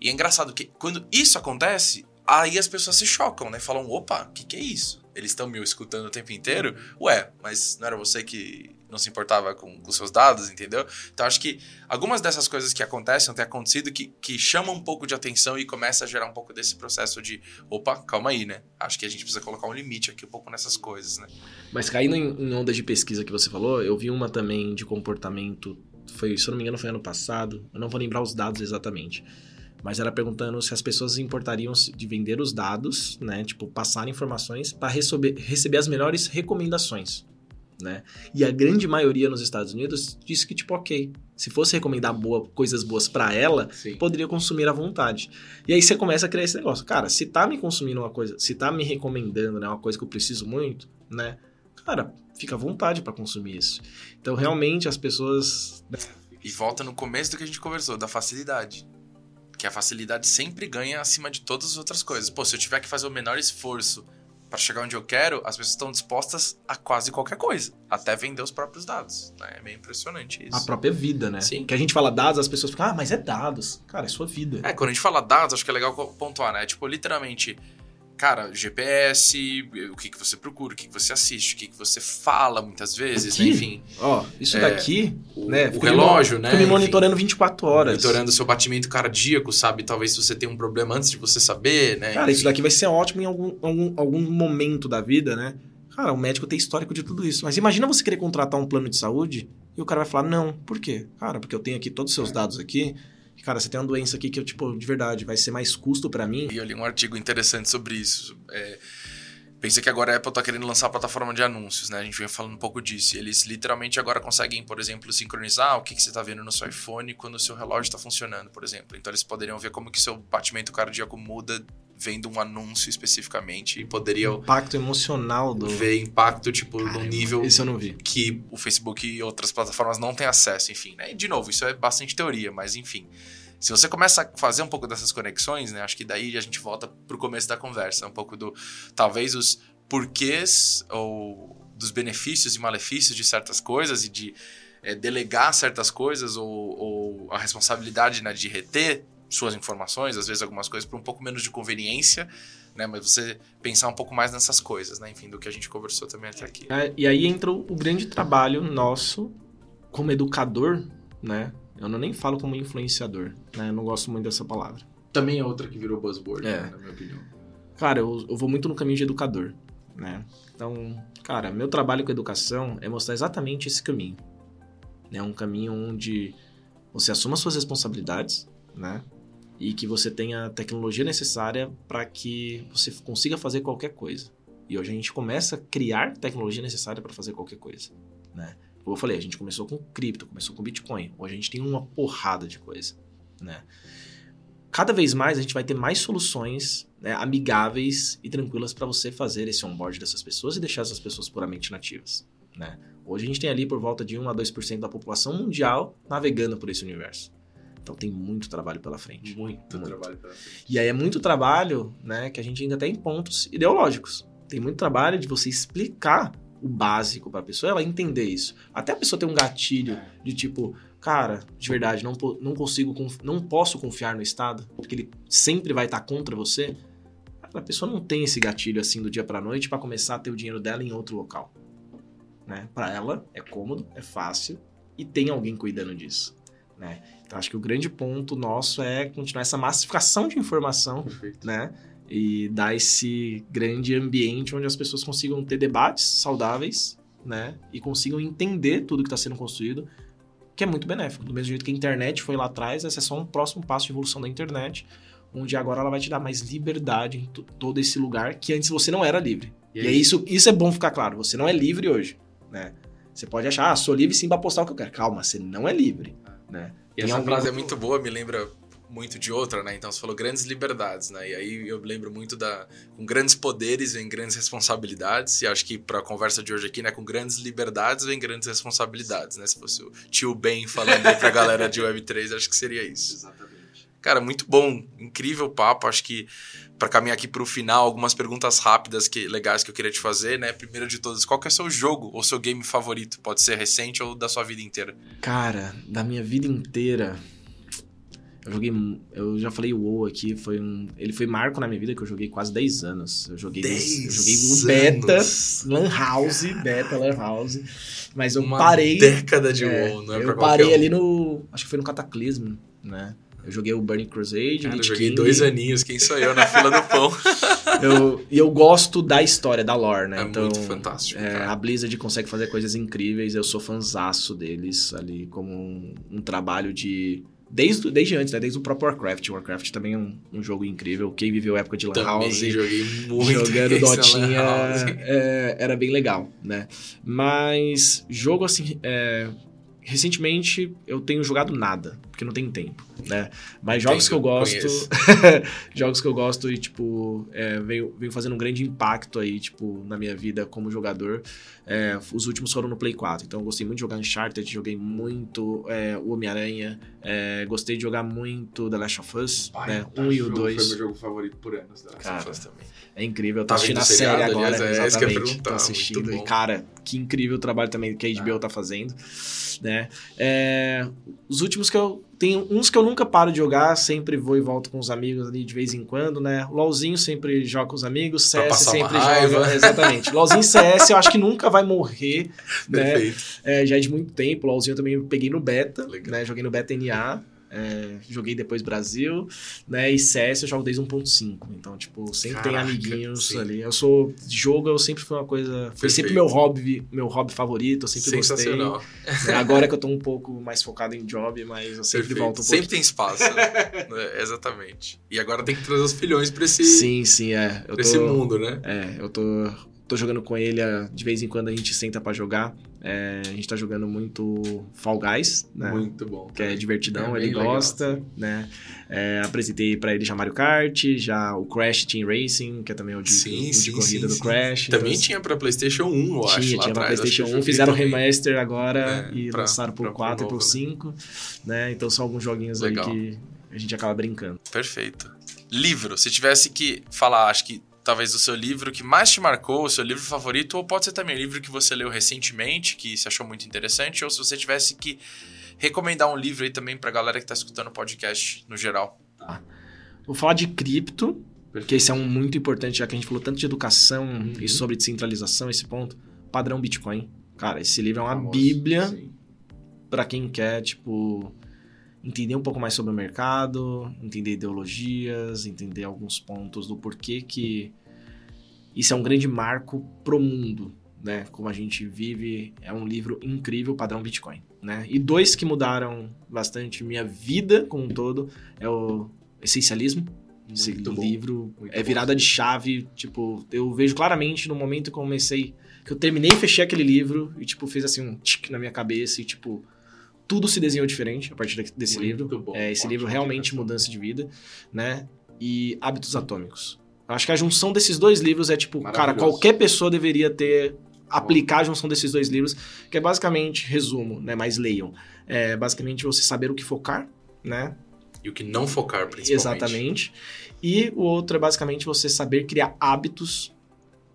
E é engraçado que quando isso acontece, aí as pessoas se chocam, né? Falam, opa, o que, que é isso? Eles estão me escutando o tempo inteiro? Ué, mas não era você que não se importava com, com seus dados, entendeu? Então acho que algumas dessas coisas que acontecem, têm acontecido, que, que chamam um pouco de atenção e começa a gerar um pouco desse processo de, opa, calma aí, né? Acho que a gente precisa colocar um limite aqui um pouco nessas coisas, né? Mas caindo em, em ondas de pesquisa que você falou, eu vi uma também de comportamento, foi, se eu não me engano foi ano passado, eu não vou lembrar os dados exatamente, mas era perguntando se as pessoas importariam de vender os dados, né, tipo, passar informações para receber, receber as melhores recomendações, né? E a grande maioria nos Estados Unidos disse que, tipo, ok, se fosse recomendar boa, coisas boas para ela, Sim. poderia consumir à vontade. E aí você começa a criar esse negócio. Cara, se tá me consumindo uma coisa, se tá me recomendando, né, uma coisa que eu preciso muito, né? Cara, fica à vontade pra consumir isso. Então, realmente, as pessoas. né, E volta no começo do que a gente conversou, da facilidade. Que a facilidade sempre ganha acima de todas as outras coisas. Pô, se eu tiver que fazer o menor esforço para chegar onde eu quero, as pessoas estão dispostas a quase qualquer coisa. Até vender os próprios dados. né? É meio impressionante isso. A própria vida, né? Sim. Que a gente fala dados, as pessoas ficam, ah, mas é dados. Cara, é sua vida. É, quando a gente fala dados, acho que é legal pontuar, né? Tipo, literalmente, cara, GPS, o que, que você procura, o que, que você assiste, o que, que você fala muitas vezes, né? Enfim. Ó, isso É, daqui, O, né? o me relógio, mon- né? Fica me Enfim. monitorando 24 horas. Monitorando o seu batimento cardíaco, sabe? Talvez você tem um problema antes de você saber, né? Cara, isso daqui vai ser ótimo em algum, algum, algum momento da vida, né? Cara, o médico tem histórico de tudo isso. Mas imagina você querer contratar um plano de saúde e o cara vai falar, não, por quê? Cara, porque eu tenho aqui todos os seus dados aqui. Cara, você tem uma doença aqui que eu, tipo, de verdade, vai ser mais custo para mim. E eu li um artigo interessante sobre isso. É, pensa que agora a Apple tá querendo lançar a plataforma de anúncios, né? A gente vem falando um pouco disso. Eles literalmente agora conseguem, por exemplo, sincronizar o que, que você tá vendo no seu iPhone quando o seu relógio está funcionando, por exemplo. Então eles poderiam ver como que seu batimento cardíaco muda vendo um anúncio especificamente e poderiam Impacto emocional do. ver impacto, tipo, no Caramba, nível Esse eu não vi. que o Facebook e outras plataformas não têm acesso, enfim, né? E de novo, isso é bastante teoria, mas enfim. Se você começa a fazer um pouco dessas conexões, né? Acho que daí a gente volta pro começo da conversa, um pouco do talvez os porquês ou dos benefícios e malefícios de certas coisas e de eh, delegar certas coisas ou, ou a responsabilidade né, de reter suas informações, às vezes algumas coisas por um pouco menos de conveniência, né? Mas você pensar um pouco mais nessas coisas, né? Enfim, do que a gente conversou também até aqui. É, e aí entra o grande trabalho nosso como educador, né? Eu não nem falo como influenciador, né? Eu não gosto muito dessa palavra. Também é outra que virou buzzword, É. né, na minha opinião. Cara, eu, eu vou muito no caminho de educador, né? Então, cara, meu trabalho com educação é mostrar exatamente esse caminho. É um caminho onde você assuma suas responsabilidades, né? E que você tenha a tecnologia necessária para que você consiga fazer qualquer coisa. E hoje a gente começa a criar tecnologia necessária para fazer qualquer coisa, né? Como eu falei, a gente começou com cripto, começou com Bitcoin. Hoje a gente tem uma porrada de coisa, né? Cada vez mais a gente vai ter mais soluções né, amigáveis e tranquilas para você fazer esse onboard dessas pessoas e deixar essas pessoas puramente nativas, né? Hoje a gente tem ali por volta de 1 a 2% da população mundial navegando por esse universo. Então tem muito trabalho pela frente. Muito, Muito. trabalho pela frente. E aí é muito trabalho, né, que a gente ainda tem pontos ideológicos. Tem muito trabalho de você explicar o básico para a pessoa, ela entender isso. Até a pessoa ter um gatilho de tipo, cara, de verdade, não, não consigo, não posso confiar no Estado, porque ele sempre vai estar contra você. A pessoa não tem esse gatilho assim do dia para noite para começar a ter o dinheiro dela em outro local. Né? Para ela é cômodo, é fácil e tem alguém cuidando disso. Né? Então acho que o grande ponto nosso é continuar essa massificação de informação Perfeito. né? E dar esse grande ambiente onde as pessoas consigam ter debates saudáveis, né? E consigam entender tudo que está sendo construído, que é muito benéfico. Do mesmo jeito que a internet foi lá atrás, esse é só um próximo passo de evolução da internet, onde agora ela vai te dar mais liberdade em to- todo esse lugar que antes você não era livre. E, aí- é isso, isso é bom ficar claro, você não é livre hoje, né? Você pode achar, ah, sou livre sim para postar o que eu quero. Calma, você não é livre, né? E Tem essa frase é muito boa, me lembra muito de outra, né? Então você falou grandes liberdades, né? E aí eu lembro muito da com grandes poderes vem grandes responsabilidades. E acho que para a conversa de hoje aqui, né, com grandes liberdades vem grandes responsabilidades, né? Se fosse o tio Ben falando aí pra galera de Web3, *laughs* acho que seria isso. Exatamente. Cara, muito bom, incrível papo. Acho que para caminhar aqui pro final, algumas perguntas rápidas que legais que eu queria te fazer, né? Primeiro de todas, qual que é o seu jogo ou seu game favorito? Pode ser recente ou da sua vida inteira. Cara, da minha vida inteira. Eu joguei. Eu já falei o WoW aqui, foi um. Ele foi marco na minha vida que eu joguei quase 10 anos. Eu joguei. eu joguei o beta, anos. Lan House, beta, Lan House. Mas eu Uma parei. década de é, WoW, não é eu pra parei um. ali no. Acho que foi no Cataclismo, né? Eu joguei o Burning Crusade, Cara, eu joguei King. dois aninhos, quem sou eu na fila do pão? *laughs* Eu, e eu gosto da história, da lore, né? É então, muito fantástico, é, a Blizzard consegue fazer coisas incríveis, eu sou fanzaço deles ali, como um, um trabalho de. Desde, desde antes, né? Desde o próprio Warcraft. Warcraft também é um, um jogo incrível. Quem viveu a época de Lan Também House. joguei muito Jogando Dotinha é, era bem legal, né? Mas jogo assim, é, recentemente eu tenho jogado nada, porque não tem tempo, né? Mas jogos que eu gosto, *laughs* jogos que eu gosto e tipo é, veio, veio fazendo um grande impacto aí tipo na minha vida como jogador. é, os últimos foram no Play 4, então eu gostei muito de jogar Uncharted, joguei muito é, o Homem-Aranha, é, gostei de jogar muito The Last of Us, né? Um e o dois. Foi meu jogo favorito por anos. Cara, Last of Us também. É incrível, eu Tá tô assistindo vendo a série seriado, agora, aliás? É, isso que eu ia exatamente. Tô assistindo e, cara, que incrível o trabalho também que a HBO tá fazendo, né? É, os últimos que eu... Tem uns que eu nunca paro de jogar, sempre vou e volto com os amigos ali de vez em quando, né? LOLzinho sempre joga com os amigos, CS sempre joga... Exatamente. LOLzinho e CS eu acho que nunca vai morrer, né? Perfeito. É, já é de muito tempo, LOLzinho eu também peguei no beta, Legal. né? Joguei no beta NA, É, joguei depois Brasil, né? E CS eu jogo desde 1.5. Então, tipo, sempre tem Caraca, amiguinhos sim. ali. Eu sou. Jogo, eu sempre foi uma coisa. Foi sempre Perfeito. meu hobby, meu hobby favorito. Eu sempre gostei. Né, Agora que eu tô um pouco mais focado em job, mas eu sempre Perfeito. volto um Sempre pouco. tem espaço. *laughs* É, exatamente. E agora tem que trazer os filhões pra esse, Sim, sim, é. Eu pra esse tô, mundo, né? É, eu tô, tô jogando com ele, ah, de vez em quando a gente senta pra jogar. É, a gente tá jogando muito Fall Guys, né? Muito bom. Que é divertidão, É ele legal, gosta, sim. né? É, apresentei pra ele já Mario Kart, já o Crash Team Racing, que é também o de, Sim, o de sim, corrida sim, do. Crash. Também Então, tinha pra PlayStation 1, eu acho. tinha, tinha pra atrás. PlayStation eu 1, joguei fizeram também. remaster agora É, e pra- lançaram pro pra- 4 e pro pro novo, 5, né? Então são alguns joguinhos Legal. aí que a gente acaba brincando. Perfeito. Livro. Se tivesse que falar, acho que talvez o seu livro que mais te marcou, o seu livro favorito, ou pode ser também um livro que você leu recentemente, que você achou muito interessante, ou se você tivesse que recomendar um livro aí também pra galera que tá escutando o podcast no geral. Vou falar de cripto, porque esse é um muito importante, já que a gente falou tanto de educação Uhum. e sobre descentralização, esse ponto. Padrão Bitcoin. Cara, esse livro é uma Famoso. bíblia pra quem quer, tipo, entender um pouco mais sobre o mercado, entender ideologias, entender alguns pontos do porquê que isso é um grande marco pro mundo, né? Como a gente vive, é um livro incrível, padrão Bitcoin, né? E dois que mudaram bastante minha vida como um todo é o Essencialismo. Esse Muito bom. livro é bom. virada de chave, tipo, eu vejo claramente no momento que eu comecei, que eu terminei e fechei aquele livro e, tipo, fez assim um tic na minha cabeça e, tipo, tudo se desenhou diferente a partir desse Muito livro. bom. É, esse livro realmente indicação. mudança de vida, né? E Hábitos Atômicos. Eu acho que a junção desses dois livros é, tipo, cara, qualquer pessoa deveria ter aplicar a junção desses dois livros, que é basicamente, resumo, né, mas leiam. É basicamente você saber o que focar, né? E o que não focar, principalmente. Exatamente. E o outro é basicamente você saber criar hábitos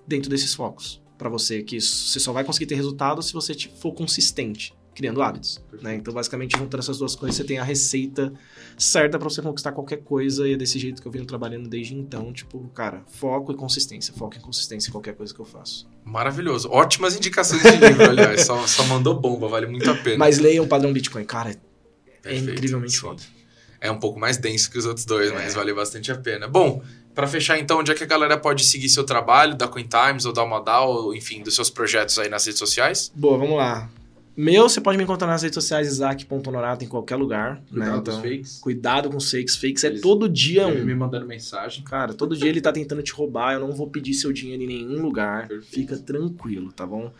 dentro desses focos. Pra você, que você só vai conseguir ter resultado se você for consistente criando hábitos. Né? Então, basicamente, juntando essas duas coisas, você tem a receita certa pra você conquistar qualquer coisa. E é desse jeito que eu venho trabalhando desde então. Tipo, cara, foco e consistência. Foco e consistência em qualquer coisa que eu faço. Maravilhoso. Ótimas indicações de livro, aliás. Só, só mandou bomba, vale muito a pena. Mas leiam o padrão Bitcoin. Cara, é Perfeito, incrivelmente sim. foda. É um pouco mais denso que os outros dois, É. mas vale bastante a pena. Bom, pra fechar então, onde é que a galera pode seguir seu trabalho, da Coin Times ou da Modal, ou enfim, dos seus projetos aí nas redes sociais? Boa, vamos lá. Meu, você pode me encontrar nas redes sociais, isaac.nonato, em qualquer lugar. né? Então, fakes. Cuidado com os fakes. Fakes é Eles- todo dia um. me mandando mensagem. Cara, todo dia ele tá tentando te roubar. Eu não vou pedir seu dinheiro em nenhum lugar. Perfeito. Fica tranquilo, tá bom?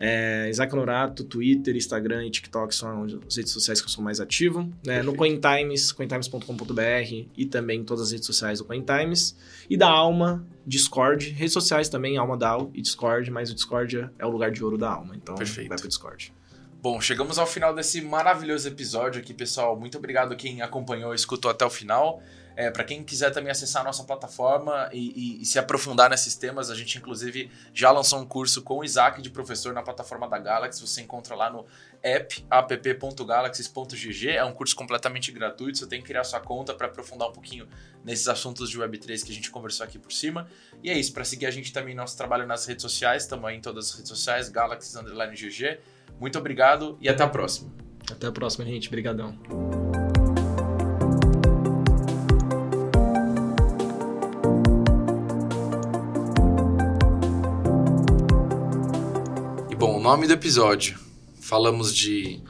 É, Isaac Norato, Twitter, Instagram e TikTok são as redes sociais que eu sou mais ativo. Né? No. CoinTimes, cointimes.com.br e também todas as redes sociais do CoinTimes. E da Alma, Discord. Redes sociais também, Alma DAO e Discord, mas o Discord é o lugar de ouro da Alma. Então Perfeito. vai pro Discord. Bom, chegamos ao final desse maravilhoso episódio aqui, pessoal. Muito obrigado quem acompanhou e escutou até o final. É, para quem quiser também acessar a nossa plataforma e, e- e se aprofundar nesses temas, a gente inclusive já lançou um curso com o Isaac de professor na plataforma da Galaxy. Você encontra lá no app app.galaxy.gg. É um curso completamente gratuito. Você tem que criar sua conta para aprofundar um pouquinho nesses assuntos de Web3 que a gente conversou aqui por cima. E é isso. Para seguir a gente também nosso trabalho nas redes sociais, estamos aí em todas as redes sociais, Galaxy Underline GG. Muito obrigado e até a próxima. Até a próxima, gente. Obrigadão. E bom, o nome do episódio. Falamos de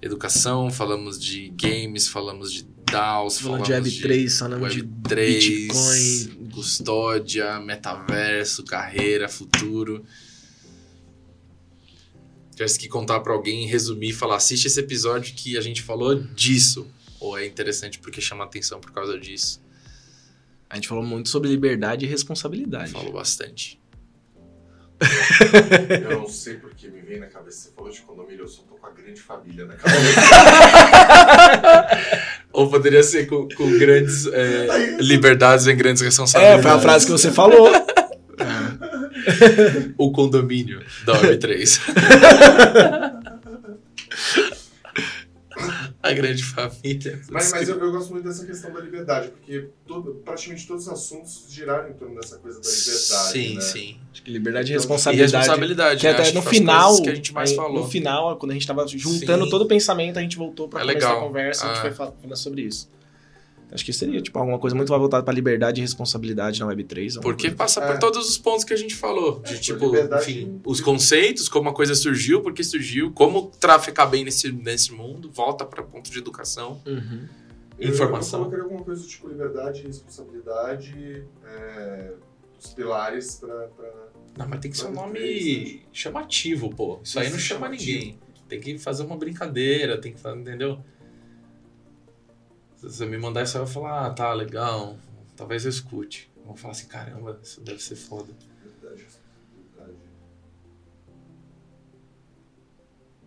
educação, falamos de games, falamos de DAOs, falamos de Web3, falando de Web3, Bitcoin. custódia, metaverso, carreira, futuro. Tivesse que contar pra alguém, resumir e falar: assiste esse episódio que a gente falou disso. Ou é interessante porque chama atenção por causa disso. A gente falou muito sobre liberdade e responsabilidade. Falou bastante. *laughs* Eu não sei porque me vem na cabeça. Você falou de condomínio, eu só tô com a grande família na cabeça. *laughs* Ou poderia ser com, com grandes é, liberdades vem grandes É, responsabilidades. foi a frase que você falou. *laughs* O condomínio da Web3. *laughs* A grande família. Mas, mas eu, eu gosto muito dessa questão da liberdade, porque todo, praticamente todos os assuntos giraram em torno dessa coisa da liberdade. Sim, né? sim. Acho que liberdade e Então, E responsabilidade. responsabilidade. Que né? até Acho no final, que a gente mais aí, falou. no final, quando a gente tava juntando Sim. todo o pensamento, a gente voltou pra É começar legal. a conversa, a gente Ah. foi fal- falando sobre isso. Acho que seria, tipo, alguma coisa muito mais voltada pra liberdade e responsabilidade na Web3. alguma Porque passa É. por todos os pontos que a gente falou. De, É, tipo, enfim, os conceitos, como a coisa surgiu, por que surgiu, como traficar bem nesse, nesse mundo, volta para ponto de educação, Uhum. Eu- informação. Eu colocaria alguma coisa tipo liberdade e responsabilidade, é, os pilares pra. pra... Não, mas tem que ser um Web3, nome chamativo, pô. Isso aí Isso, não chama chamativo. ninguém. Tem que fazer uma brincadeira, tem que fazer, entendeu? Se você me mandar isso aí, eu vou falar, ah, tá, legal. Talvez eu escute. Eu vou falar assim, caramba, isso deve ser foda. Liberdade, responsabilidade.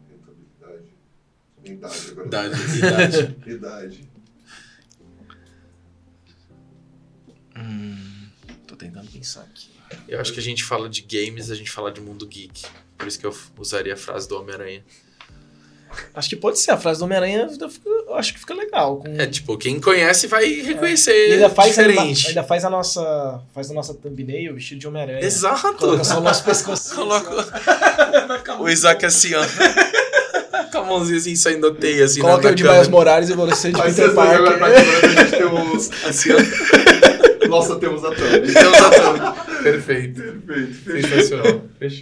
Rentabilidade. Idade agora. Idade, idade. Idade. Hum, tô tentando pensar aqui. Eu acho que a gente fala de games, a gente fala de mundo geek. Por isso que eu usaria a frase do Homem-Aranha. Acho que pode ser, a frase do Homem-Aranha eu acho que fica legal. Com... É, tipo, quem conhece vai reconhecer E ainda faz, diferente. ainda faz a nossa, faz a nossa thumbnail vestido de Homem-Aranha. Exato! Coloca só o nosso pescoço. *laughs* Coloca *laughs* o Isaac assim, ó. *laughs* Com a mãozinha assim, saindo do teia, assim, Coloca eu de. Miles Morales e você de Peter Parker. a gente tem os. Assim, ó. Nossa, temos a thumb. Então tá tudo. Perfeito. Perfeito. Sensacional. Fechou.